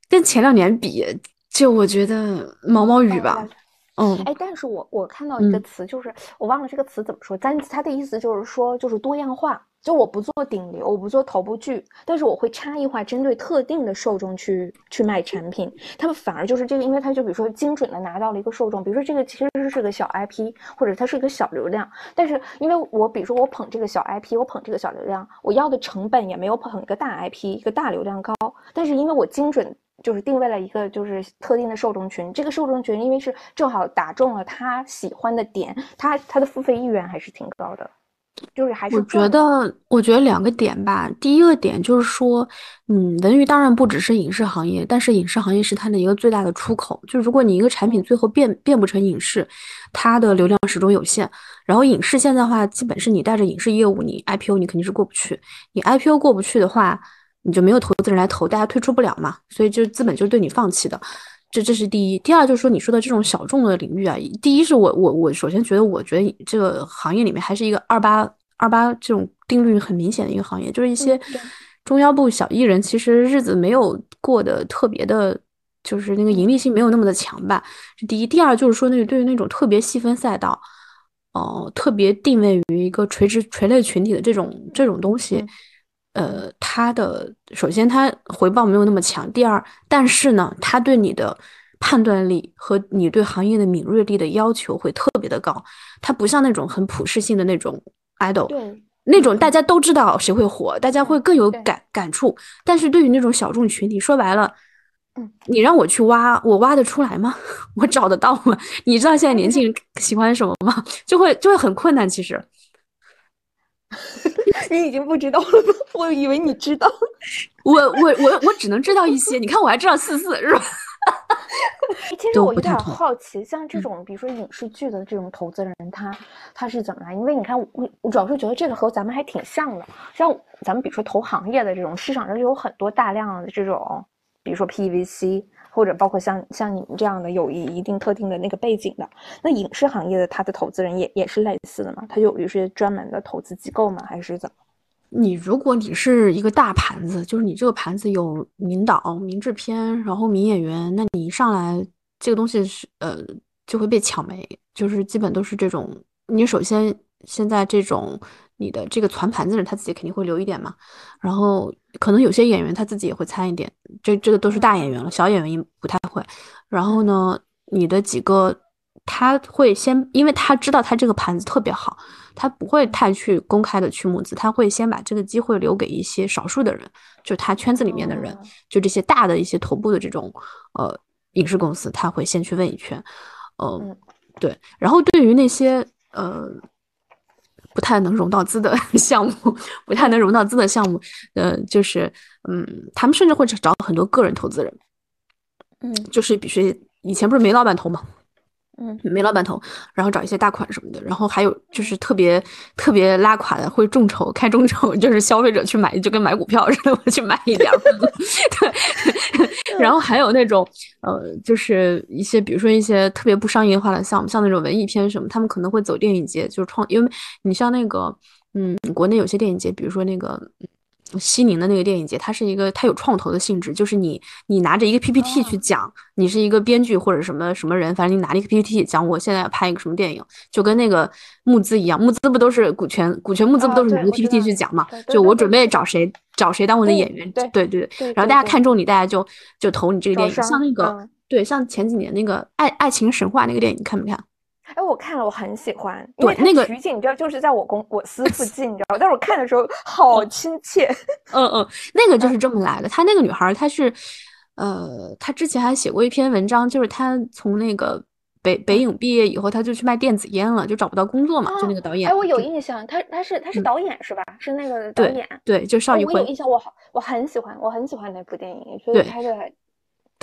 跟前两年比，就我觉得毛毛雨吧。嗯，哎，但是我我看到一个词，就是我忘了这个词怎么说，但它的意思就是说，就是多样化。就我不做顶流，我不做头部剧，但是我会差异化，针对特定的受众去去卖产品。他们反而就是这个，因为他就比如说精准的拿到了一个受众，比如说这个其实是个小 IP，或者它是一个小流量，但是因为我比如说我捧这个小 IP，我捧这个小流量，我要的成本也没有捧一个大 IP 一个大流量高，但是因为我精准就是定位了一个就是特定的受众群，这个受众群因为是正好打中了他喜欢的点，他他的付费意愿还是挺高的。就是还是我觉得，我觉得两个点吧。第一个点就是说，嗯，文娱当然不只是影视行业，但是影视行业是它的一个最大的出口。就是如果你一个产品最后变变不成影视，它的流量始终有限。然后影视现在的话，基本是你带着影视业务，你 IPO 你肯定是过不去。你 IPO 过不去的话，你就没有投资人来投，大家退出不了嘛。所以就资本就是对你放弃的。这这是第一，第二就是说你说的这种小众的领域啊，第一是我我我首先觉得，我觉得这个行业里面还是一个二八二八这种定律很明显的一个行业，就是一些中腰部小艺人，其实日子没有过得特别的，就是那个盈利性没有那么的强吧。是第一，第二就是说那个对于那种特别细分赛道，哦，特别定位于一个垂直垂类群体的这种这种东西。呃，它的首先它回报没有那么强，第二，但是呢，它对你的判断力和你对行业的敏锐力的要求会特别的高。它不像那种很普适性的那种 idol，对，那种大家都知道谁会火，大家会更有感感触。但是对于那种小众群体，说白了，嗯，你让我去挖，我挖得出来吗？<laughs> 我找得到吗？<laughs> 你知道现在年轻人喜欢什么吗？就会就会很困难，其实。<laughs> 你已经不知道了吗？<laughs> 我以为你知道。<laughs> 我我我我只能知道一些。你看我还知道四四是吧？其实我有点好奇，像这种比如说影视剧的这种投资人，他他是怎么来？因为你看，我我主要是觉得这个和咱们还挺像的。像咱们比如说投行业的这种市场上就有很多大量的这种，比如说 PVC。或者包括像像你们这样的有一一定特定的那个背景的，那影视行业的他的投资人也也是类似的嘛？他有一些专门的投资机构吗？还是怎么？你如果你是一个大盘子，就是你这个盘子有名导、名制片，然后名演员，那你一上来这个东西是呃就会被抢没，就是基本都是这种。你首先现在这种。你的这个攒盘子的人，他自己肯定会留一点嘛。然后可能有些演员他自己也会参一点，这这个都是大演员了，小演员不太会。然后呢，你的几个他会先，因为他知道他这个盘子特别好，他不会太去公开的去募资，他会先把这个机会留给一些少数的人，就他圈子里面的人，就这些大的一些头部的这种呃影视公司，他会先去问一圈。嗯，对。然后对于那些呃。不太能融到资的 <laughs> 项目，不太能融到资的项目，呃，就是，嗯，他们甚至会找很多个人投资人，嗯，就是比如说以前不是煤老板投吗？嗯，煤老板投，然后找一些大款什么的，然后还有就是特别特别拉垮的，会众筹开众筹，就是消费者去买，就跟买股票似的，我去买一点，<laughs> 对，<laughs> 然后还有那种呃，就是一些比如说一些特别不商业化的项目，像那种文艺片什么，他们可能会走电影节，就是创，因为你像那个嗯，国内有些电影节，比如说那个。西宁的那个电影节，它是一个，它有创投的性质，就是你你拿着一个 PPT 去讲，你是一个编剧或者什么什么人，反正你拿了一个 PPT 讲，我现在要拍一个什么电影，就跟那个募资一样，募资不都是股权股权募资不都是拿个 PPT 去讲嘛？就我准备找谁找谁当我的演员，对对对，然后大家看中你，大家就就投你这个电影，像那个对，像前几年那个爱爱情神话那个电影，你看没看？哎，我看了，我很喜欢。对，那个取景，你知道，就是在我公我司附近，你知道。但是我看的时候好亲切。<laughs> 嗯嗯，那个就是这么来的。她那个女孩，她是，呃，她之前还写过一篇文章，就是她从那个北北影毕业以后，她就去卖电子烟了，就找不到工作嘛。就那个导演。哎，我有印象，她她是她是导演是吧？是那个导演。对，就邵艺辉。我有印象，我好我很喜欢，我很喜欢那部电影，所以拍的。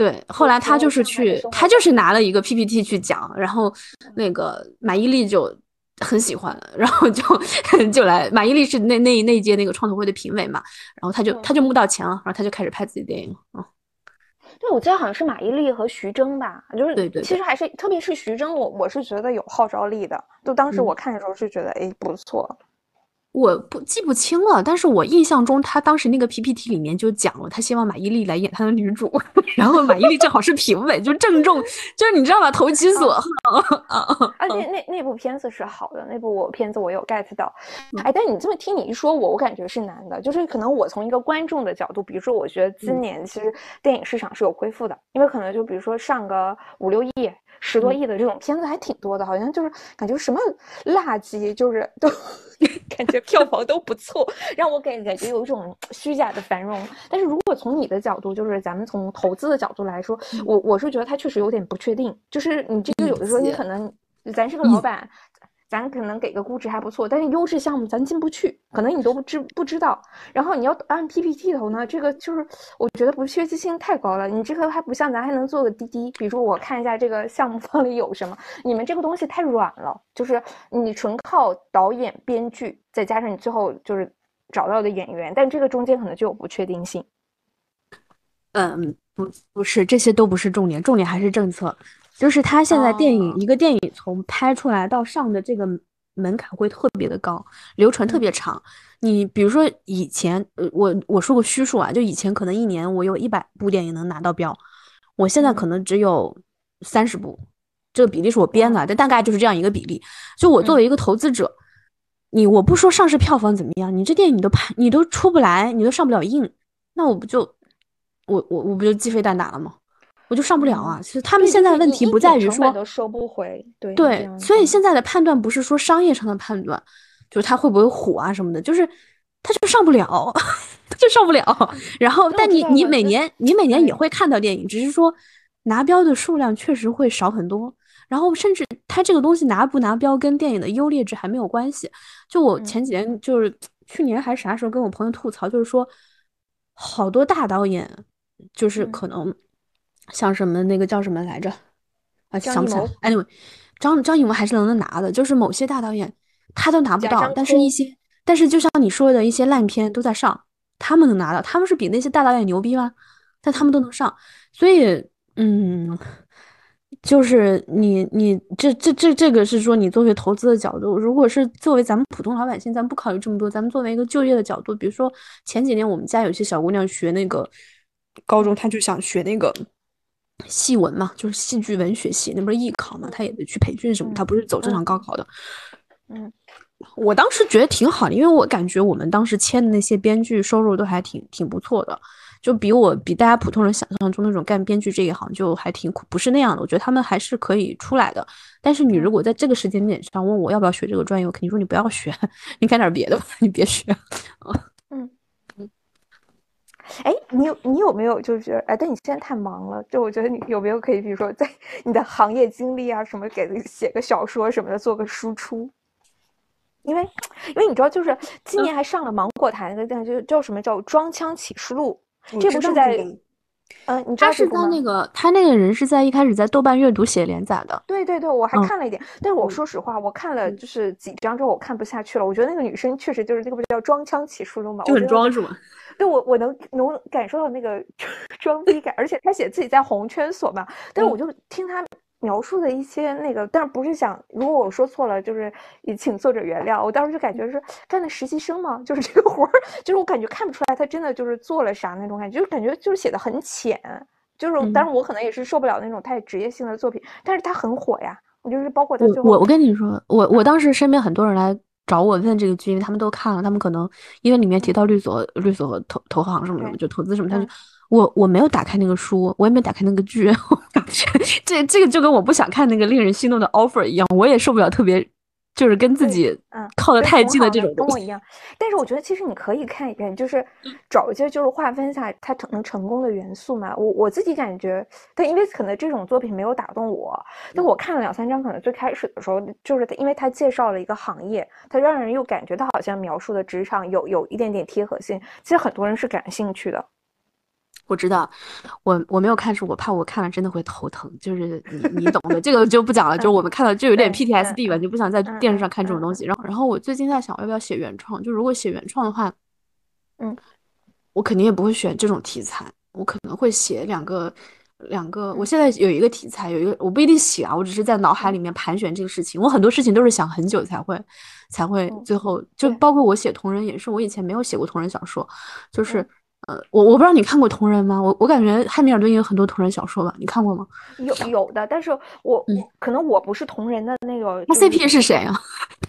对，后来他就是去，他就是拿了一个 PPT 去讲，然后那个马伊琍就很喜欢，然后就 <laughs> 就来。马伊琍是那那那届那个创投会的评委嘛，然后他就他就募到钱了，然后他就开始拍自己电影了。对，我记得好像是马伊琍和徐峥吧，就是对对，其实还是特别是徐峥，我我是觉得有号召力的，就当时我看的时候是觉得哎不错。我不记不清了，但是我印象中他当时那个 PPT 里面就讲了，他希望马伊琍来演他的女主，<laughs> 然后马伊琍正好是评委，就正中，就是你知道吧，投其所好。啊，那那那部片子是好的，那部我片子我有 get 到。哎，但你这么听你一说，我我感觉是难的，就是可能我从一个观众的角度，比如说我觉得今年其实电影市场是有恢复的，因为可能就比如说上个五六亿。十多亿的这种片子还挺多的，好像就是感觉什么垃圾，就是都感觉票房都不错，让我感感觉有一种虚假的繁荣。但是如果从你的角度，就是咱们从投资的角度来说，我我是觉得它确实有点不确定。就是你这个有的时候你可能，咱是个老板。咱可能给个估值还不错，但是优质项目咱进不去，可能你都不知不知道。然后你要按 PPT 投呢，这个就是我觉得不确定性太高了。你这个还不像咱还能做个滴滴，比如说我看一下这个项目方里有什么。你们这个东西太软了，就是你纯靠导演、编剧，再加上你最后就是找到的演员，但这个中间可能就有不确定性。嗯，不不是，这些都不是重点，重点还是政策。就是他现在电影一个电影从拍出来到上的这个门槛会特别的高，流程特别长。你比如说以前，呃，我我说个虚数啊，就以前可能一年我有一百部电影能拿到标，我现在可能只有三十部，这个比例是我编的，但大概就是这样一个比例。就我作为一个投资者，你我不说上市票房怎么样，你这电影你都拍你都出不来，你都上不了映，那我不就我我我不就鸡飞蛋打了吗？我就上不了啊！其实他们现在的问题不在于说都收不回，对对，所以现在的判断不是说商业上的判断，就是他会不会火啊什么的，就是他就上不了，<laughs> 他就上不了。然后，但你你每年你每年也会看到电影，只是说拿标的数量确实会少很多。然后，甚至他这个东西拿不拿标跟电影的优劣质还没有关系。就我前几年就是去年还是啥时候跟我朋友吐槽，就是说好多大导演就是可能。像什么那个叫什么来着？啊，想不起来。Anyway，张张艺谋还是能拿的，就是某些大导演他都拿不到，但是一些，但是就像你说的一些烂片都在上，他们能拿到，他们是比那些大导演牛逼吗？但他们都能上，所以，嗯，就是你你这这这这个是说你作为投资的角度，如果是作为咱们普通老百姓，咱们不考虑这么多，咱们作为一个就业的角度，比如说前几年我们家有些小姑娘学那个高中，她就想学那个。戏文嘛，就是戏剧文学系，那不是艺考嘛，他也得去培训什么，他不是走正常高考的。嗯，我当时觉得挺好的，因为我感觉我们当时签的那些编剧收入都还挺挺不错的，就比我比大家普通人想象中那种干编剧这一行就还挺苦，不是那样的。我觉得他们还是可以出来的。但是你如果在这个时间点上问我要不要学这个专业，我肯定说你不要学，<laughs> 你干点别的吧，你别学。<laughs> 哎，你有你有没有就是觉得哎？但你现在太忙了，就我觉得你有没有可以，比如说在 <laughs> 你的行业经历啊什么，给写个小说什么的，做个输出。因为因为你知道，就是今年还上了芒果台那个电视剧，叫什么叫《装腔启示录》？这不是在嗯，你知道是在那个他那个人是在一开始在豆瓣阅读写连载的。对对对，我还看了一点，但是我说实话，我看了就是几章之后，我看不下去了。我觉得那个女生确实就是那个不叫《装腔启示录》吗？就很装是吗？对我，我能能感受到那个 <laughs> 装逼感，而且他写自己在红圈所嘛，但是我就听他描述的一些那个，但是不是想，如果我说错了，就是也请作者原谅。我当时就感觉是干的实习生嘛，就是这个活儿，<laughs> 就是我感觉看不出来他真的就是做了啥那种感觉，就是感觉就是写的很浅，就是，但是我可能也是受不了那种太职业性的作品，但是他很火呀，我就是包括他最后，我我跟你说，我我当时身边很多人来。找我问这个剧，因为他们都看了，他们可能因为里面提到律所、律所投投行什么什么，就投资什么，他就我我没有打开那个书，我也没打开那个剧，<laughs> 这这个就跟我不想看那个令人心动的 offer 一样，我也受不了特别。就是跟自己嗯靠得太近的这种，跟我一样。但是我觉得其实你可以看一遍，就是找一些就是划分下它能成功的元素嘛。我我自己感觉，但因为可能这种作品没有打动我，但我看了两三章，可能最开始的时候就是因为他介绍了一个行业，他让人又感觉到好像描述的职场有有一点点贴合性，其实很多人是感兴趣的。我知道，我我没有看，书我怕我看了真的会头疼，就是你你懂的，这个就不讲了。<laughs> 就是我们看到就有点 PTSD 吧，就不想在电视上看这种东西。然后然后我最近在想，要不要写原创？就如果写原创的话，嗯，我肯定也不会选这种题材，我可能会写两个两个，我现在有一个题材，有一个我不一定写啊，我只是在脑海里面盘旋这个事情。我很多事情都是想很久才会才会最后就包括我写同人也是，我以前没有写过同人小说，就是呃，我我不知道你看过同人吗？我我感觉汉密尔顿也有很多同人小说吧，你看过吗？有有的，但是我可能我不是同人的那个。他 CP 是谁啊？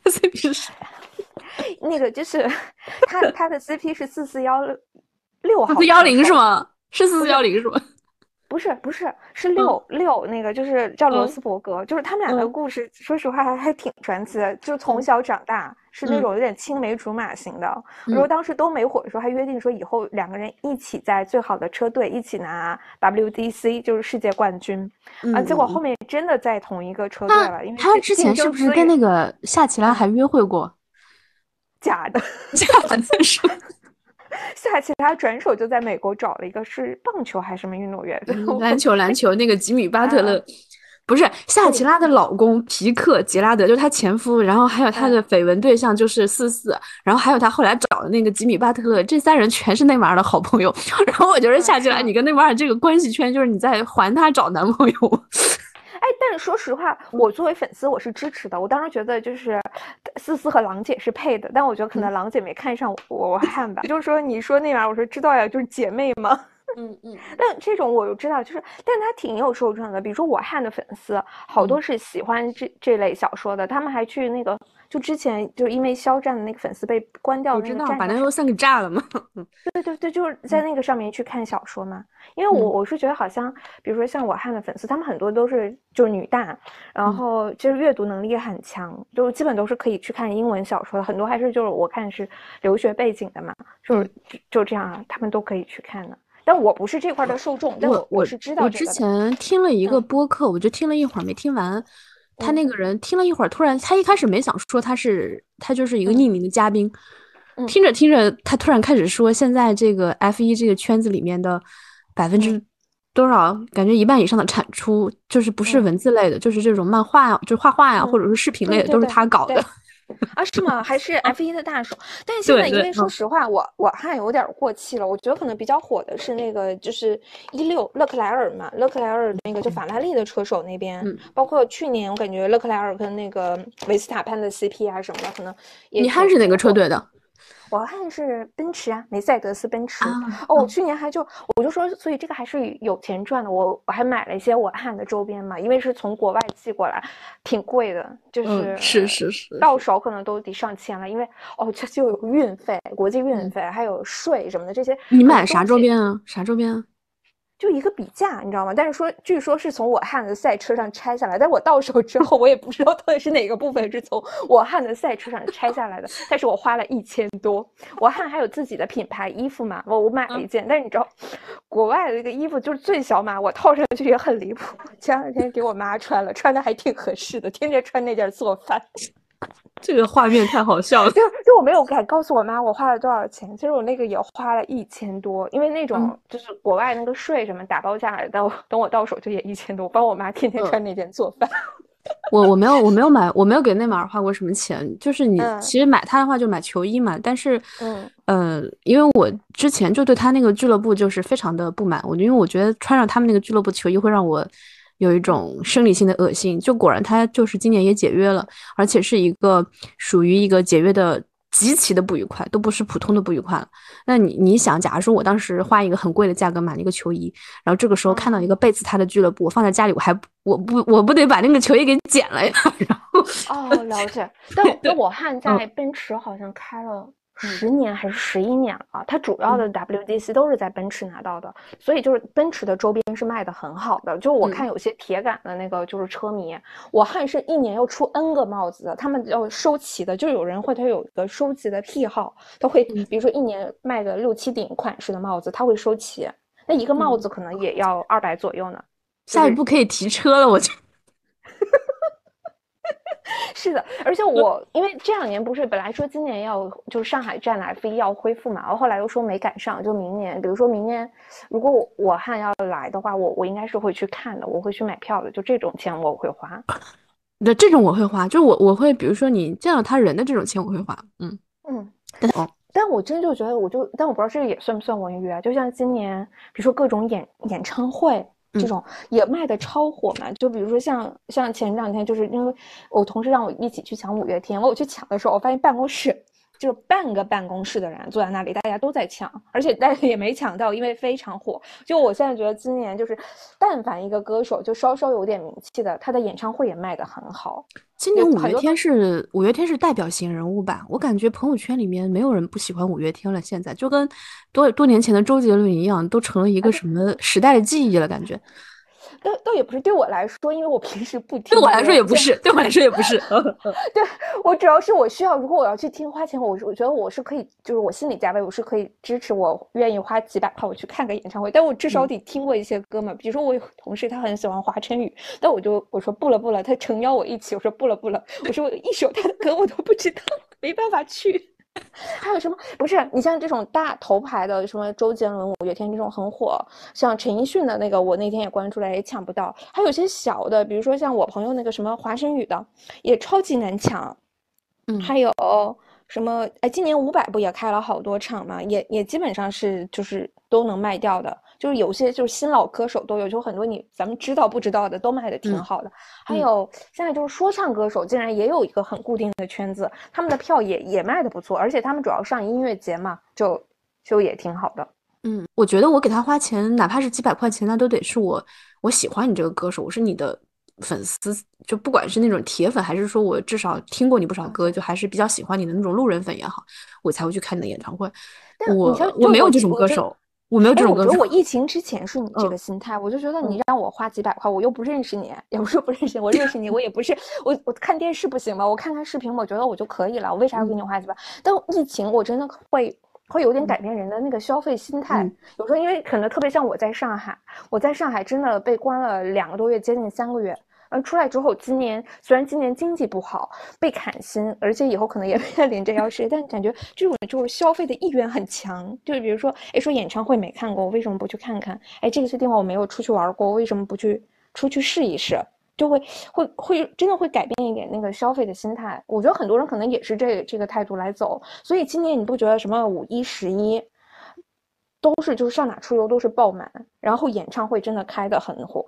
他 CP 是谁？<laughs> 那个就是他他的 CP 是四四幺六号，四幺零是吗？是四四幺零是吗？<laughs> 不是不是是六六那个就是叫罗斯伯格，就是他们俩的故事，说实话还还挺传奇的。就是从小长大是那种有点青梅竹马型的。我说当时都没火的时候，还约定说以后两个人一起在最好的车队一起拿 WDC，就是世界冠军啊。结果后面真的在同一个车队了，因为他之前是不是跟那个夏奇拉还约会过？<laughs> <laughs> 假的，假的是。<laughs> 夏奇拉转手就在美国找了一个是棒球还是什么运动员？篮球，篮球那个吉米巴特勒，不是夏奇拉的老公皮克杰拉德，就是她前夫，然后还有她的绯闻对象就是四四，然后还有她后来找的那个吉米巴特勒，这三人全是内马尔的好朋友。<laughs> 然后我觉得夏奇拉，你跟内马尔这个关系圈，就是你在还他找男朋友。<laughs> 哎，但是说实话，我作为粉丝，我是支持的。我当时觉得就是思思和郎姐是配的，但我觉得可能郎姐没看上我我看吧。就是说，你说那玩意儿，我说知道呀，就是姐妹嘛。嗯嗯。但这种我就知道，就是，但他挺有受众的。比如说我汉的粉丝，好多是喜欢这这类小说的，他们还去那个。就之前就因为肖战的那个粉丝被关掉，我知道把那个算给炸了吗？<laughs> 对对对，就是在那个上面去看小说嘛。因为我我是觉得好像，比如说像我汉的粉丝，他们很多都是就是女大，然后其实阅读能力也很强，就基本都是可以去看英文小说的。很多还是就是我看是留学背景的嘛，就是就这样啊，他们都可以去看的。但我不是这块的受众，但我我是知道。我之前听了一个播客，我就听了一会儿没听完。他那个人听了一会儿，突然他一开始没想说他是他就是一个匿名的嘉宾，听着听着，他突然开始说现在这个 F 一这个圈子里面的百分之多少，感觉一半以上的产出就是不是文字类的，就是这种漫画呀，就是画画呀，或者是视频类的，都是他搞的。啊，是吗？还是 F 一的大手？但是现在，因为说实话，我我还有点过气了。我觉得可能比较火的是那个，就是一六勒克莱尔嘛，勒克莱尔那个就法拉利的车手那边，包括去年我感觉勒克莱尔跟那个维斯塔潘的 CP 啊什么的，可能你还是哪个车队的？我看是奔驰啊，梅赛德斯奔驰。哦，我去年还就我就说，所以这个还是有钱赚的。我我还买了一些我汉的周边嘛，因为是从国外寄过来，挺贵的，就是是是是，到手可能都得上千了。因为哦，这就有运费、国际运费，还有税什么的这些。你买啥周边啊？啥周边啊？就一个笔架，你知道吗？但是说，据说是从我汉的赛车上拆下来，但我到手之后，我也不知道到底是哪个部分是从我汉的赛车上拆下来的。但是我花了一千多，我汉还有自己的品牌衣服嘛，我我买了一件。但是你知道，国外的那个衣服就是最小码，我套上去也很离谱。前两天给我妈穿了，穿的还挺合适的，天天穿那件做饭。这个画面太好笑了，就就我没有敢告诉我妈我花了多少钱，其实我那个也花了一千多，因为那种就是国外那个税什么打包价，到等我到手就也一千多，帮我妈天天穿那件做饭。<laughs> 我我没有我没有买我没有给内马尔花过什么钱，就是你其实买他的话就买球衣嘛，但是嗯呃，因为我之前就对他那个俱乐部就是非常的不满，我因为我觉得穿上他们那个俱乐部球衣会让我。有一种生理性的恶心，就果然他就是今年也解约了，而且是一个属于一个解约的极其的不愉快，都不是普通的不愉快了。那你你想，假如说我当时花一个很贵的价格买了一个球衣，然后这个时候看到一个背刺他的俱乐部，我放在家里，我还我不我不得把那个球衣给剪了呀？<laughs> 然后哦，了解。但但我汉在奔驰好像开了。十年还是十一年了，它主要的 WDC 都是在奔驰拿到的，所以就是奔驰的周边是卖的很好的。就我看有些铁杆的那个就是车迷，我汉是一年要出 N 个帽子的，他们要收齐的，就有人会他有一个收集的癖好，他会比如说一年卖个六七顶款式的帽子，他会收齐，那一个帽子可能也要二百左右呢。下一步可以提车了，我就。<laughs> 是的，而且我因为这两年不是本来说今年要就是上海站 F 一要恢复嘛，然后后来又说没赶上，就明年，比如说明年如果我汉要来的话，我我应该是会去看的，我会去买票的，就这种钱我会花。<laughs> 对，这种我会花，就我我会比如说你见到他人的这种钱我会花，嗯嗯。但但我真就觉得我就，但我不知道这个也算不算文娱啊？就像今年比如说各种演演唱会。这种也卖的超火嘛。就比如说像像前两天，就是因为我同事让我一起去抢五月天，我去抢的时候，我发现办公室。就半个办公室的人坐在那里，大家都在抢，而且大家也没抢到，因为非常火。就我现在觉得，今年就是，但凡一个歌手就稍稍有点名气的，他的演唱会也卖得很好。今年五月天是五月天是代表型人物吧？我感觉朋友圈里面没有人不喜欢五月天了。现在就跟多多年前的周杰伦一样，都成了一个什么时代的记忆了，感觉。倒倒也不是对我来说，因为我平时不听。对我来说也不是，对我来说也不是。<laughs> <laughs> 对我主要是我需要，如果我要去听花钱，我我觉得我是可以，就是我心理价位我是可以支持，我愿意花几百块我去看个演唱会，但我至少得听过一些歌嘛。比如说我有同事他很喜欢华晨宇，但我就我说不了不了，他诚邀我一起，我说不了不了，我说我一首他的歌我都不知道，没办法去。还有什么？不是你像这种大头牌的，什么周杰伦、五月天这种很火，像陈奕迅的那个，我那天也关注了，也抢不到。还有些小的，比如说像我朋友那个什么华晨宇的，也超级难抢。嗯，还有什么？哎，今年五百不也开了好多场嘛？也也基本上是就是都能卖掉的。就是有些就是新老歌手都有，就很多你咱们知道不知道的都卖的挺好的。还有现在就是说唱歌手竟然也有一个很固定的圈子，他们的票也也卖的不错，而且他们主要上音乐节嘛，就就也挺好的。嗯，我觉得我给他花钱，哪怕是几百块钱，那都得是我我喜欢你这个歌手，我是你的粉丝，就不管是那种铁粉，还是说我至少听过你不少歌，就还是比较喜欢你的那种路人粉也好，我才会去看你的演唱会。我我没有这种歌手。我没有这种觉得我疫情之前是你这个心态，我就觉得你让我花几百块，我又不认识你，也不是不认识，我认识你，<laughs> 我也不是，我我看电视不行吗？我看看视频，我觉得我就可以了，我为啥要给你花几百？但疫情我真的会会有点改变人的那个消费心态。有时候因为可能特别像我在上海，我在上海真的被关了两个多月，接近三个月。嗯，出来之后，今年虽然今年经济不好，被砍薪，而且以后可能也 <laughs> 面临着要失业，但感觉这种就是消费的意愿很强。就是比如说，哎，说演唱会没看过，为什么不去看看？哎，这个地方我没有出去玩过，为什么不去出去试一试？就会会会真的会改变一点那个消费的心态。我觉得很多人可能也是这这个态度来走。所以今年你不觉得什么五一、十一都是就是上哪出游都是爆满，然后演唱会真的开的很火。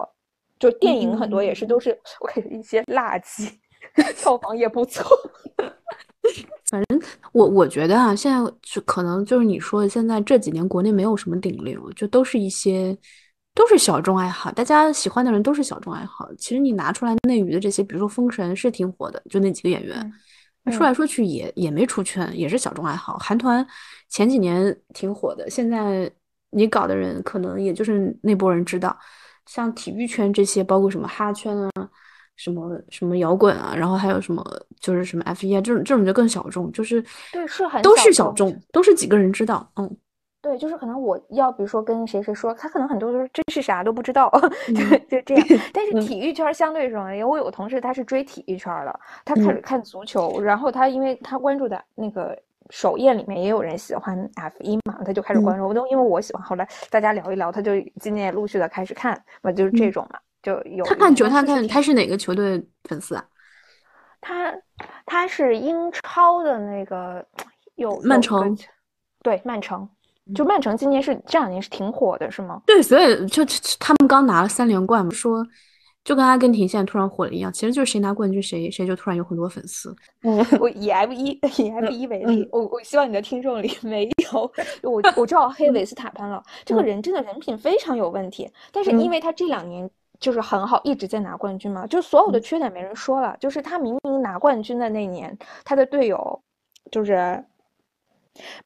就电影很多也是都是我感觉一些垃圾，<laughs> 票房也不错。<laughs> 反正我我觉得啊，现在就可能就是你说的，现在这几年国内没有什么顶流，就都是一些都是小众爱好，大家喜欢的人都是小众爱好。其实你拿出来内娱的这些，比如说封神是挺火的，就那几个演员，说来说去也也没出圈，也是小众爱好。韩团前几年挺火的，现在你搞的人可能也就是那波人知道。像体育圈这些，包括什么哈圈啊，什么什么摇滚啊，然后还有什么就是什么 F 一啊，这种这种就更小众，就是对是很都是小众，都是几个人知道，嗯，对，就是可能我要比如说跟谁谁说，他可能很多都是真是啥都不知道，<laughs> 就就这样。<laughs> 但是体育圈相对容易，因为我有个同事他是追体育圈的，他开始看足球，然后他因为他关注的那个。首页里面也有人喜欢 F 一嘛，他就开始关注。我都因为我喜欢，后来大家聊一聊，他就今年也陆续的开始看嘛，就是这种嘛，就有。他看球，他看他是哪个球队粉丝啊？他他是英超的那个有曼城，对曼城，就曼城今年是这两年是挺火的，是吗？对，所以就他们刚拿了三连冠嘛，说。就跟阿根廷现在突然火了一样，其实就是谁拿冠军，谁谁就突然有很多粉丝。<laughs> 嗯，我以 F 一以 F 一为例，我我希望你的听众里 <laughs> 没有我我知道黑维斯塔潘了，这个人真的人品非常有问题，但是因为他这两年就是很好，一直在拿冠军嘛，就所有的缺点没人说了，就是他明明拿冠军的那年，他的队友就是。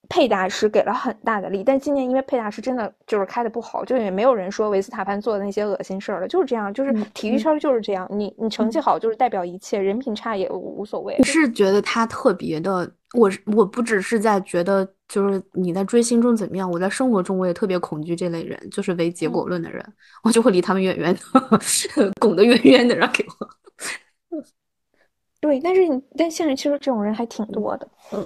佩大师给了很大的力，但今年因为佩大师真的就是开的不好，就也没有人说维斯塔潘做的那些恶心事儿了，就是这样，就是体育圈就是这样，你你成绩好就是代表一切，人品差也无所谓。你是觉得他特别的，我我不只是在觉得，就是你在追星中怎么样，我在生活中我也特别恐惧这类人，就是唯结果论的人，我就会离他们远远的，<laughs> 拱得远远的，让给我。<laughs> 对，但是但现实其实这种人还挺多的，嗯。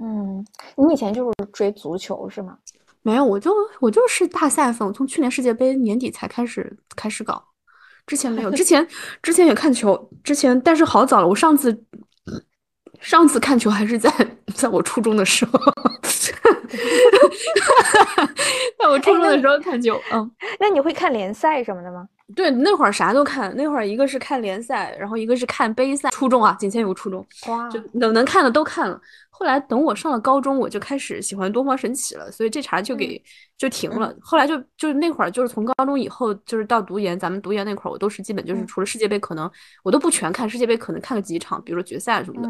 嗯，你以前就是追足球是吗？没有，我就我就是大赛粉，我从去年世界杯年底才开始开始搞，之前没有，之前之前也看球，之前但是好早了，我上次上次看球还是在在我初中的时候，<laughs> 在我初中的时候看球。嗯，<laughs> 那你会看联赛什么的吗？对，那会儿啥都看。那会儿一个是看联赛，然后一个是看杯赛。初中啊，仅限于初中，哇，就能能看的都看了。后来等我上了高中，我就开始喜欢东方神起了，所以这茬就给就停了。后来就就那会儿就是从高中以后，就是到读研，咱们读研那会儿，我都是基本就是除了世界杯，可能我都不全看世界杯，可能看个几场，比如说决赛什么的。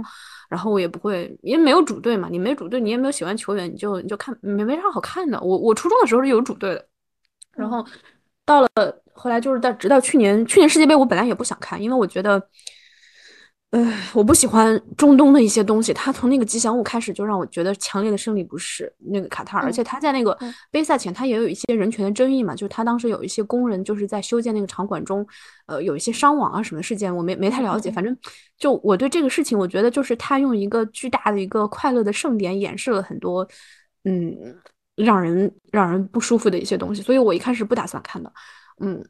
然后我也不会，因为没有主队嘛，你没主队，你也没有喜欢球员，你就你就看没没啥好看的。我我初中的时候是有主队的，然后到了后来就是到直到去年去年世界杯，我本来也不想看，因为我觉得。呃，我不喜欢中东的一些东西。他从那个吉祥物开始就让我觉得强烈的生理不适。那个卡塔尔，而且他在那个杯赛前，他也有一些人权的争议嘛，就是他当时有一些工人就是在修建那个场馆中，呃，有一些伤亡啊什么事件，我没没太了解。反正就我对这个事情，我觉得就是他用一个巨大的一个快乐的盛典掩饰了很多，嗯，让人让人不舒服的一些东西。所以我一开始不打算看的，嗯。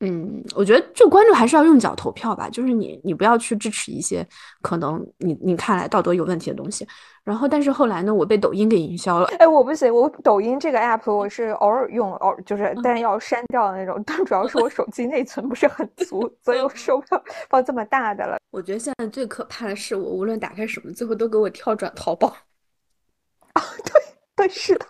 嗯，我觉得就关注还是要用脚投票吧，就是你你不要去支持一些可能你你看来道德有问题的东西。然后，但是后来呢，我被抖音给营销了。哎，我不行，我抖音这个 app 我是偶尔用，偶就是但要删掉的那种。但主要是我手机内存不是很足，所以我受不了放这么大的了。我觉得现在最可怕的是，我无论打开什么，最后都给我跳转淘宝。啊，对。对，是的，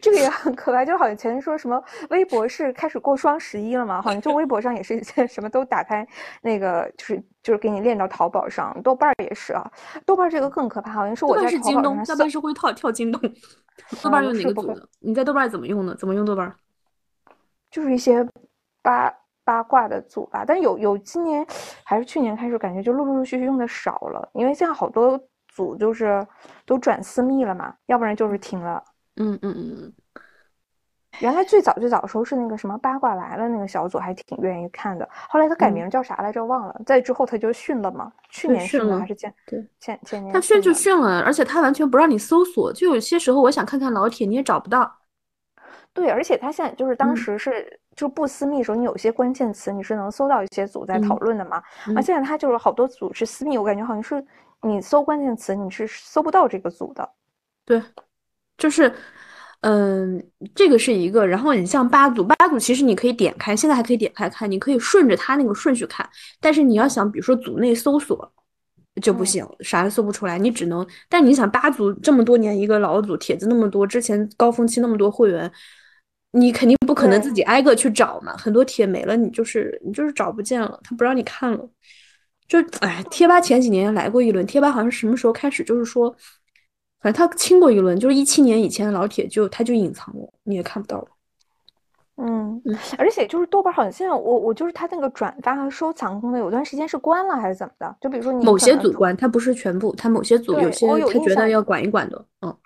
这个也很可爱。就好像前面说什么微博是开始过双十一了嘛，好像就微博上也是一些什么都打开，那个就是就是给你链到淘宝上。豆瓣也是啊，豆瓣这个更可怕，好像是我在是京东，<laughs> 豆瓣是会跳跳京东。豆瓣用哪个组的？你在豆瓣怎么用的？怎么用豆瓣？<laughs> 就是一些八八卦的组吧，但有有今年还是去年开始，感觉就陆陆续续用的少了，因为现在好多。组就是都转私密了嘛，要不然就是停了。嗯嗯嗯原来最早最早的时候是那个什么八卦来了那个小组还挺愿意看的，后来他改名叫啥来着忘了。再之后他就训了嘛，去年训了还是前对前前年？他训就训了，而且他完全不让你搜索，就有些时候我想看看老铁你也找不到。对，而且他现在就是当时是就不私密的时候，你有些关键词你是能搜到一些组在讨论的嘛。而现在他就是好多组是私密，我感觉好像是。你搜关键词，你是搜不到这个组的。对，就是，嗯，这个是一个。然后你像八组，八组其实你可以点开，现在还可以点开看，你可以顺着它那个顺序看。但是你要想，比如说组内搜索就不行，啥都搜不出来，你只能。但你想，八组这么多年一个老组，帖子那么多，之前高峰期那么多会员，你肯定不可能自己挨个去找嘛。很多帖没了，你就是你就是找不见了，他不让你看了。就哎，贴吧前几年来过一轮，贴吧好像什么时候开始，就是说，反正他清过一轮，就是一七年以前的老铁，就他就隐藏了，你也看不到了。嗯，而且就是豆瓣好像现在我我就是他那个转发和收藏功能有段时间是关了还是怎么的？就比如说你某些组关，它不是全部，它某些组有些他觉得要管一管的。嗯，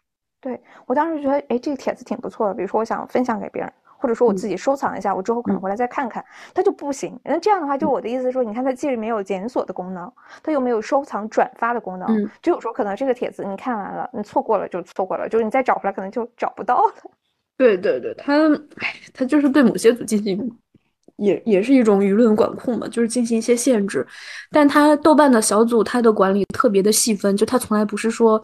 对我当时觉得哎这个帖子挺不错的，比如说我想分享给别人。或者说我自己收藏一下，我之后可能回来再看看，它就不行。那这样的话，就我的意思说，你看它既没有检索的功能，它又没有收藏转发的功能，就有时候可能这个帖子你看完了，你错过了就错过了，就是你再找回来可能就找不到了。对对对，它，哎，它就是对某些组进行，也也是一种舆论管控嘛，就是进行一些限制。但它豆瓣的小组，它的管理特别的细分，就它从来不是说，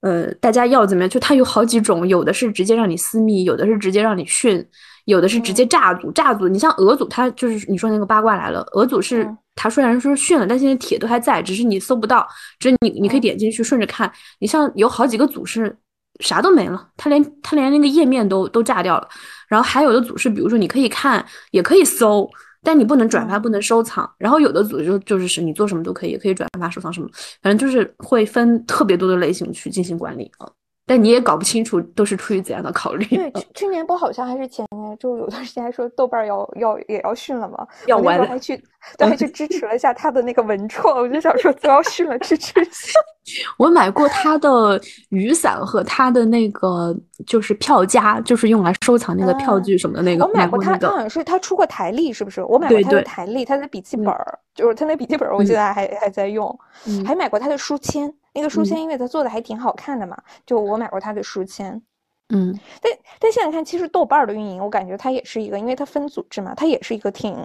呃，大家要怎么样，就它有好几种，有的是直接让你私密，有的是直接让你训。有的是直接炸组，炸组，你像俄组，它就是你说那个八卦来了，俄组是它虽然说训了，但现在帖都还在，只是你搜不到，只是你你可以点进去顺着看。你像有好几个组是啥都没了，它连它连那个页面都都炸掉了。然后还有的组是，比如说你可以看，也可以搜，但你不能转发，不能收藏。然后有的组就就是是你做什么都可以，也可以转发、收藏什么，反正就是会分特别多的类型去进行管理啊。但你也搞不清楚都是出于怎样的考虑。对，去去年不好像还是前年，就有段时间还说豆瓣要要也要训了嘛，要完了，还去 <laughs> 对还去支持了一下他的那个文创，我就想说都要训了，支持一下。<laughs> 我买过他的雨伞和他的那个就是票夹，就是用来收藏那个票据什么的那个。我买过他，他好像是他出过台历，是不是？我买过他的台历，他的笔记本儿，就是他那笔记本儿，我记得还还在用，还买过他的书签。那个书签，因为它做的还挺好看的嘛，就我买过它的书签，嗯，但但现在看，其实豆瓣的运营，我感觉它也是一个，因为它分组织嘛，它也是一个挺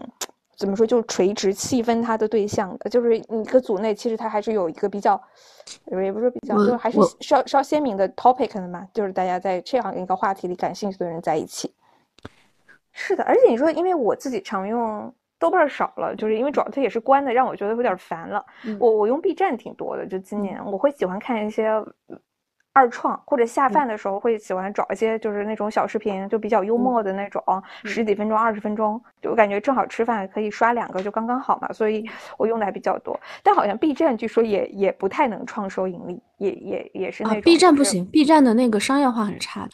怎么说，就是垂直细分它的对象的，就是一个组内其实它还是有一个比较，也不是比较，就是还是稍稍鲜明的 topic 的嘛，就是大家在这样一个话题里感兴趣的人在一起。是的，而且你说，因为我自己常用豆瓣少了，就是因为主要它也是关的，让我觉得有点烦了。我我用 B 站挺多的，就今年我会喜欢看一些。二创或者下饭的时候会喜欢找一些就是那种小视频，就比较幽默的那种，十几分钟、二十分钟，就我感觉正好吃饭可以刷两个就刚刚好嘛，所以我用的还比较多。但好像 B 站据说也也不太能创收盈利，也也也是那种。B 站不行，B 站的那个商业化很差。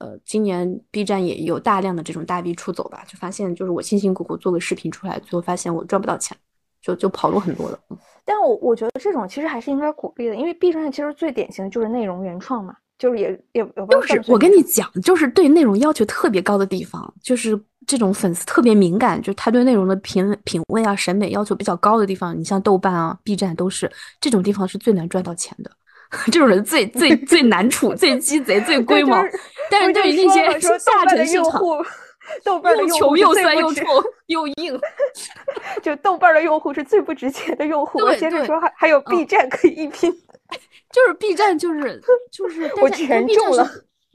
呃，今年 B 站也有大量的这种大 V 出走吧，就发现就是我辛辛苦苦做个视频出来，最后发现我赚不到钱。就就跑路很多了，但我我觉得这种其实还是应该鼓励的，因为 B 站其实最典型的就是内容原创嘛，就是也也就是我跟你讲，就是对内容要求特别高的地方，就是这种粉丝特别敏感，就他对内容的品品味啊、审美要求比较高的地方，你像豆瓣啊、B 站都是这种地方是最难赚到钱的，这种人最 <laughs> 最最难处、最鸡贼、最龟毛。但是对于那些下沉市场。豆瓣的用户又穷又酸又臭 <laughs> 又硬，就豆瓣的用户是最不值钱的用户。我接着说，还还有 B 站可以一拼，就是 B 站就是就是，<laughs> 我全中了。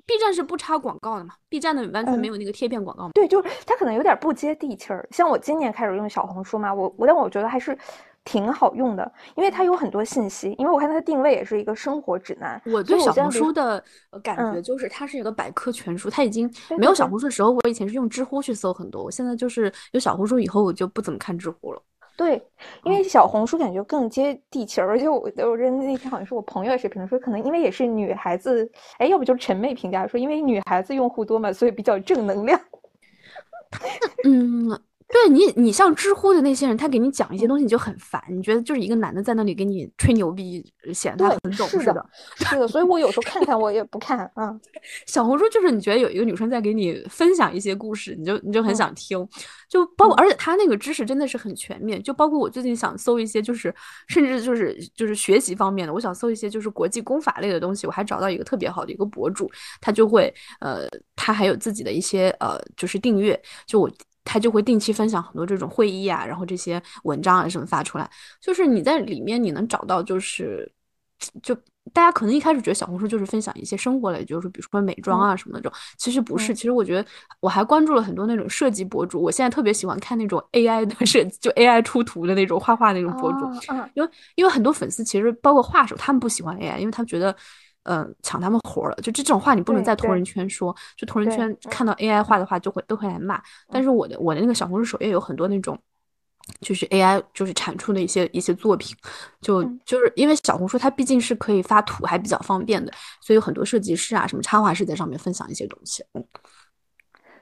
B 站是不插广告的嘛？B 站的完全没有那个贴片广告嘛。对，就是它可能有点不接地气儿。像我今年开始用小红书嘛，我我但我觉得还是。挺好用的，因为它有很多信息。因为我看它的定位也是一个生活指南。我对小红书的感觉就是它是一个百科全书。它已经没有小红书的时候，我以前是用知乎去搜很多。我现在就是有小红书以后，我就不怎么看知乎了。对，因为小红书感觉更接地气儿。而且我我认那天好像是我朋友也是评论说，可能因为也是女孩子，哎，要不就是陈妹评价说，因为女孩子用户多嘛，所以比较正能量。<laughs> 嗯。对你，你像知乎的那些人，他给你讲一些东西，你就很烦。你觉得就是一个男的在那里给你吹牛逼，显得他很懂似的。是的，所以我有时候看看我也不看。嗯，<laughs> 小红书就是你觉得有一个女生在给你分享一些故事，你就你就很想听。就包括，而且他那个知识真的是很全面。就包括我最近想搜一些，就是甚至就是就是学习方面的，我想搜一些就是国际公法类的东西，我还找到一个特别好的一个博主，他就会呃，他还有自己的一些呃，就是订阅，就我。他就会定期分享很多这种会议啊，然后这些文章啊什么发出来，就是你在里面你能找到，就是就大家可能一开始觉得小红书就是分享一些生活类，就是比如说美妆啊什么那种，其实不是。其实我觉得我还关注了很多那种设计博主，我现在特别喜欢看那种 AI 的设计，就 AI 出图的那种画画那种博主，因为因为很多粉丝其实包括画手他们不喜欢 AI，因为他们觉得。嗯，抢他们活了，就这种话你不能在同人圈说，就同人圈看到 AI 画的话就会都会来骂。但是我的我的那个小红书首页有很多那种，就是 AI 就是产出的一些一些作品，就就是因为小红书它毕竟是可以发图还比较方便的，所以有很多设计师啊什么插画师在上面分享一些东西。嗯。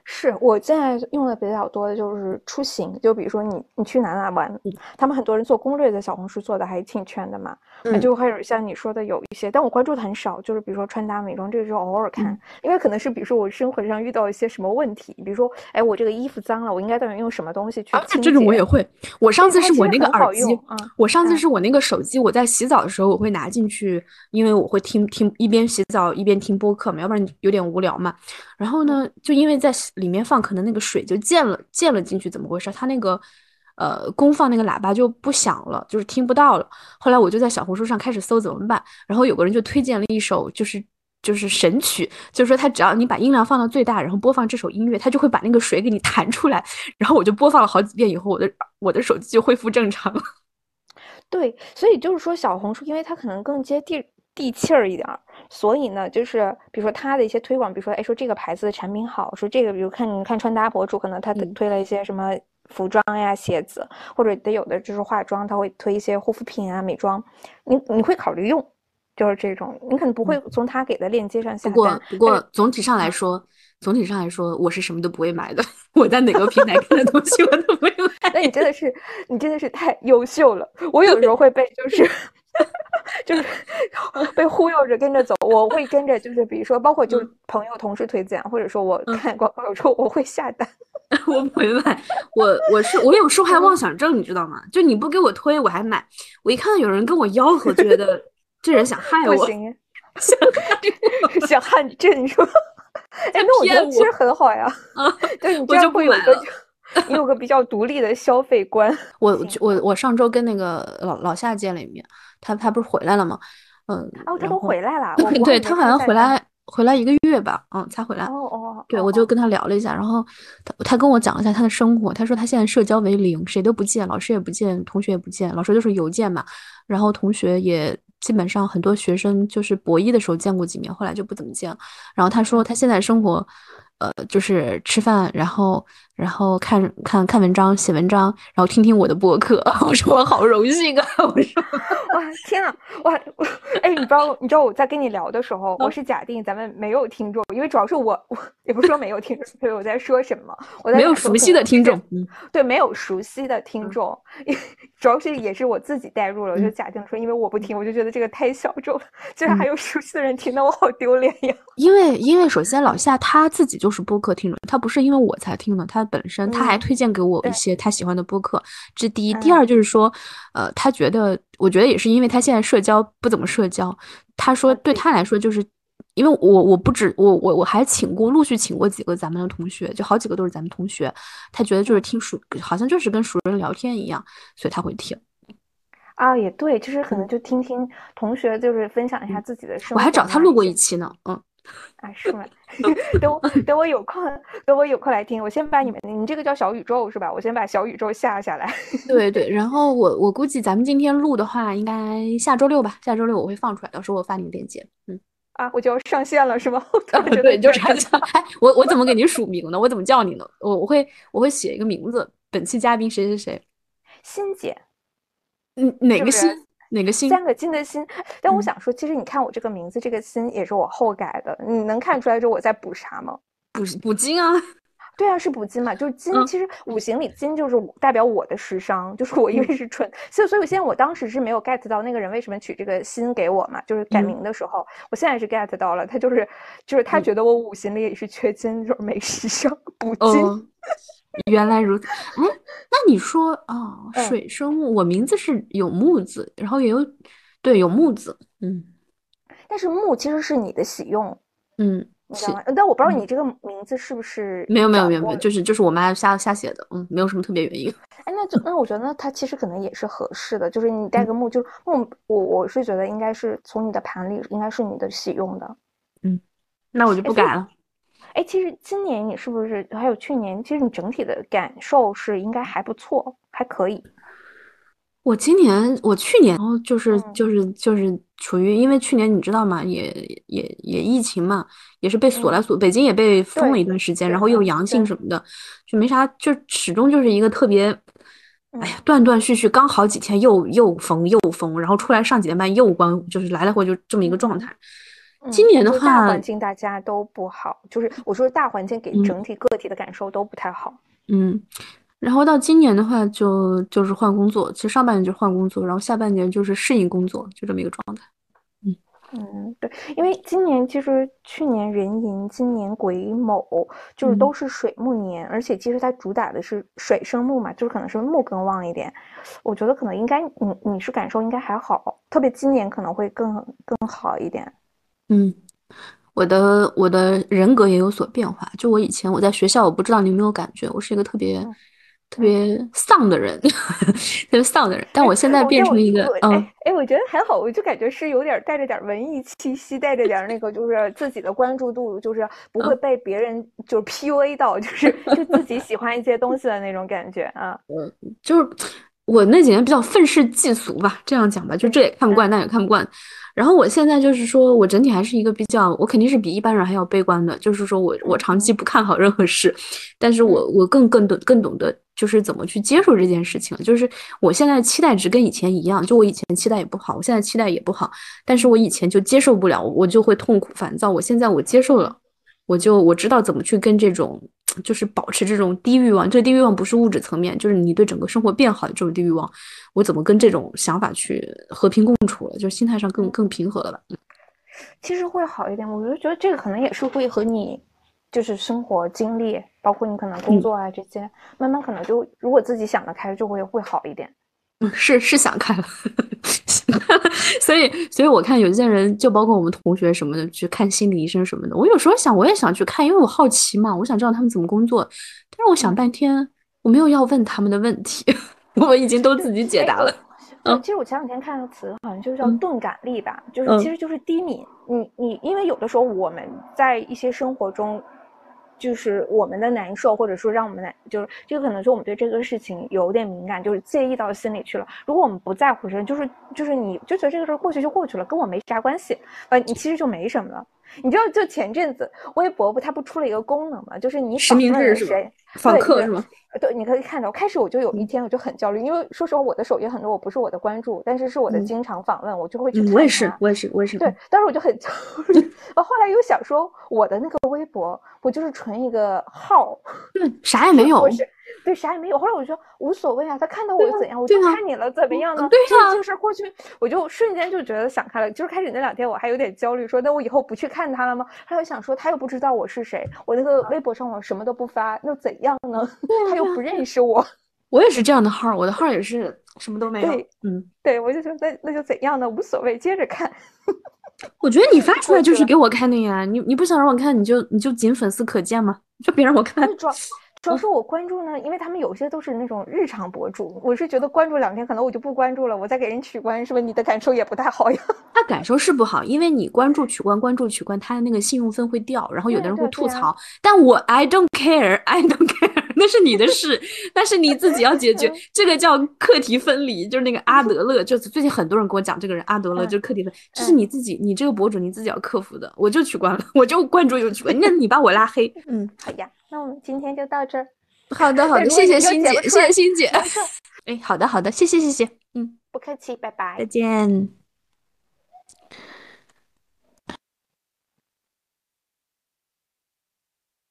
是我现在用的比较多的就是出行，就比如说你你去哪哪玩，他们很多人做攻略在小红书做的还挺全的嘛，就会有像你说的有一些，但我关注的很少，就是比如说穿搭美妆这个就偶尔看，因为可能是比如说我生活上遇到一些什么问题，比如说哎我这个衣服脏了，我应该到底用什么东西去清洁？这种我也会，我上次是我那个耳机，我上次是我那个手机，我在洗澡的时候我会拿进去，因为我会听听一边洗澡一边听播客嘛，要不然有点无聊嘛。然后呢，就因为在里面放，可能那个水就溅了，溅了进去，怎么回事？它那个，呃，公放那个喇叭就不响了，就是听不到了。后来我就在小红书上开始搜怎么办，然后有个人就推荐了一首，就是就是神曲，就是说他只要你把音量放到最大，然后播放这首音乐，他就会把那个水给你弹出来。然后我就播放了好几遍以后，我的我的手机就恢复正常了。<laughs> 对，所以就是说小红书，因为它可能更接地地气儿一点。所以呢，就是比如说他的一些推广，比如说，哎，说这个牌子的产品好，说这个，比如看你看穿搭博主，可能他推了一些什么服装呀、鞋子，或者得有的就是化妆，他会推一些护肤品啊、美妆，你你会考虑用，就是这种，你可能不会从他给的链接上下单。不过，不过总体上来说，总体上来说，我是什么都不会买的。<laughs> 我在哪个平台看的东西，我都不会买。<laughs> 那你真的是，你真的是太优秀了。我有时候会被就是。<laughs> 就是被忽悠着跟着走，我会跟着，就是比如说，包括就是朋友、同事推荐，或者说我看广告，有时候我会下单。<laughs> 我不会买，我我是我有受害妄想症，你知道吗？就你不给我推，我还买。我一看到有人跟我吆喝，觉得 <laughs> 这人想害我，想害我，想害你，这你说？哎，那我觉得其实很好呀。啊，对，你这样会有个。你有个比较独立的消费观。我我我上周跟那个老老夏见了一面，他他不是回来了吗？嗯，哦，他都回来了。对他好像回来回来一个月吧，嗯，才回来。哦哦。对，我就跟他聊了一下，然后他他跟我讲了一下他的生活。他说他现在社交为零，谁都不见，老师也不见，同学也不见。老师就是邮件嘛，然后同学也基本上很多学生就是博一的时候见过几面，后来就不怎么见了。然后他说他现在生活。呃，就是吃饭，然后，然后看看看文章，写文章，然后听听我的播客。<laughs> 我说我好荣幸啊！我说 <laughs> 哇，天呐，哇，哎，你知道，你知道我在跟你聊的时候，我是假定咱们没有听众，因为主要是我，我也不是说没有听众，所以我在说什么？我在没有熟悉的听众，对，没有熟悉的听众，主要是也是我自己代入了，我就假定说，因为我不听，我就觉得这个太小众了，居然还有熟悉的人听，那我好丢脸呀！因为，因为首先老夏他自己就。是播客听众，他不是因为我才听的，他本身他还推荐给我一些他喜欢的播客，这第一。第二就是说，呃，他觉得，我觉得也是因为他现在社交不怎么社交，他说对他来说，就是因为我我不止我我我还请过陆续请过几个咱们的同学，就好几个都是咱们同学，他觉得就是听熟，好像就是跟熟人聊天一样，所以他会听。啊，也对，就是可能就听听同学就是分享一下自己的生活。我还找他录过一期呢，嗯。<laughs> 啊，是吗？<laughs> 等我等我有空，等我有空来听。我先把你们，你这个叫小宇宙是吧？我先把小宇宙下下来。<laughs> 对对，然后我我估计咱们今天录的话，应该下周六吧。下周六我会放出来，到时候我发你们链接。嗯，啊，我就要上线了是吗？对，就是这样。哎，我我怎么给你署名呢？我怎么叫你呢？我我会我会写一个名字，本期嘉宾谁谁谁，欣姐。嗯，哪个欣？哪个心？三个金的心，但我想说，其实你看我这个名字，这个心也是我后改的。你能看出来这我在补啥吗？补补金啊？对啊，是补金嘛？就是金，其实五行里金就是代表我的时商，就是我因为是纯，所以所以现在我当时是没有 get 到那个人为什么取这个心给我嘛？就是改名的时候，我现在是 get 到了，他就是就是他觉得我五行里也是缺金，就是没时尚补金。原来如此，哎，那你说啊，水生木，我名字是有木字，然后也有，对，有木字，嗯，但是木其实是你的喜用，嗯，你知道吗？但我不知道你这个名字是不是没有没有没有没有，就是就是我妈瞎瞎写的，嗯，没有什么特别原因。哎，那就那我觉得它其实可能也是合适的，就是你带个木，就是木，我我是觉得应该是从你的盘里应该是你的喜用的，嗯，那我就不改了。哎，其实今年你是不是还有去年？其实你整体的感受是应该还不错，还可以。我今年，我去年，然后就是就是就是处于，因为去年你知道吗？也也也疫情嘛，也是被锁来锁，北京也被封了一段时间，然后又阳性什么的，就没啥，就始终就是一个特别，哎呀，断断续续，刚好几天又又封又封，然后出来上几天班又关，就是来来回就这么一个状态。今年的话，大环境大家都不好，就是我说大环境给整体个体的感受都不太好。嗯，然后到今年的话，就就是换工作，其实上半年就换工作，然后下半年就是适应工作，就这么一个状态。嗯嗯，对，因为今年其实去年壬寅，今年癸卯，就是都是水木年，而且其实它主打的是水生木嘛，就是可能是木更旺一点。我觉得可能应该你你是感受应该还好，特别今年可能会更更好一点。嗯，我的我的人格也有所变化。就我以前我在学校，我不知道你有没有感觉，我是一个特别特别丧的人，特别丧的人。但我现在变成一个，嗯，哎，我觉得还好，我就感觉是有点带着点文艺气息，带着点那个，就是自己的关注度，就是不会被别人就是 PUA 到，就是 <laughs> 就自己喜欢一些东西的那种感觉啊。嗯，就是我那几年比较愤世嫉俗吧，这样讲吧，就这也看不惯，那也看不惯。然后我现在就是说，我整体还是一个比较，我肯定是比一般人还要悲观的。就是说我我长期不看好任何事，但是我我更更懂更懂得就是怎么去接受这件事情。就是我现在期待值跟以前一样，就我以前期待也不好，我现在期待也不好，但是我以前就接受不了，我就会痛苦烦躁。我现在我接受了，我就我知道怎么去跟这种。就是保持这种低欲望，这低欲望不是物质层面，就是你对整个生活变好的这种低欲望。我怎么跟这种想法去和平共处了？就是心态上更更平和了吧？其实会好一点。我就觉得这个可能也是会和你就是生活经历，包括你可能工作啊这些，慢慢可能就如果自己想得开，就会会好一点。嗯，是是想开了，所以所以我看有些人，就包括我们同学什么的，去看心理医生什么的。我有时候想，我也想去看，因为我好奇嘛，我想知道他们怎么工作。但是我想半天，我没有要问他们的问题，我已经都自己解答了。嗯，其实我前两天看到词，好像就叫钝感力吧，就是其实就是低敏。你你，因为有的时候我们在一些生活中。就是我们的难受，或者说让我们难，就是这个可能是我们对这个事情有点敏感，就是介意到心里去了。如果我们不在乎，这就是就是你就觉得这个事儿过去就过去了，跟我没啥关系，呃，你其实就没什么了。你知道，就前阵子微博不，它不出了一个功能嘛，就是你实名制是谁访客是吗？对，你可以看到，开始我就有一天我就很焦虑，因为说实话，我的首页很多我不是我的关注，但是是我的经常访问，我就会去。我也是，我也是，我也是。对，当时我就很焦虑。我后来又想说，我的那个微博我就是纯一个号？对，啥也没 <laughs> 有。对，啥也没有。后来我就说无所谓啊，他看到我又怎样？我就看你了，怎么样呢？对呀，这个事儿过去，我就瞬间就觉得想开了。就是开始那两天我还有点焦虑，说那我以后不去看他了吗？他又想说他又不知道我是谁，我那个微博上我什么都不发，又怎样呢？他又不认识我。<laughs> 我也是这样的号，我的号也是什么都没有。嗯，对，我就说那那就怎样呢？无所谓，接着看。<laughs> 我觉得你发出来就是给我看的呀，你你不想让我看，你就你就仅粉丝可见吗？就别让我看。<laughs> 主要是我关注呢，因为他们有些都是那种日常博主，我是觉得关注两天，可能我就不关注了，我再给人取关，是不是？你的感受也不太好呀？<laughs> 他感受是不好，因为你关注取关，关注取关，他的那个信用分会掉，然后有的人会吐槽。但我 I don't care，I don't care，那是你的事，那是你自己要解决。<laughs> 这个叫课题分离，就是那个阿德勒，就是最近很多人跟我讲这个人阿德勒就是课题分，这是你自己，你这个博主你自己要克服的。我就取关了，<laughs> 我就关注又取关，那你把我拉黑，嗯，好呀。那我们今天就到这儿。<laughs> 好的，好的，谢谢欣姐，谢谢欣姐。哎，好的，好的，谢谢，谢谢。嗯，不客气，拜拜，再见。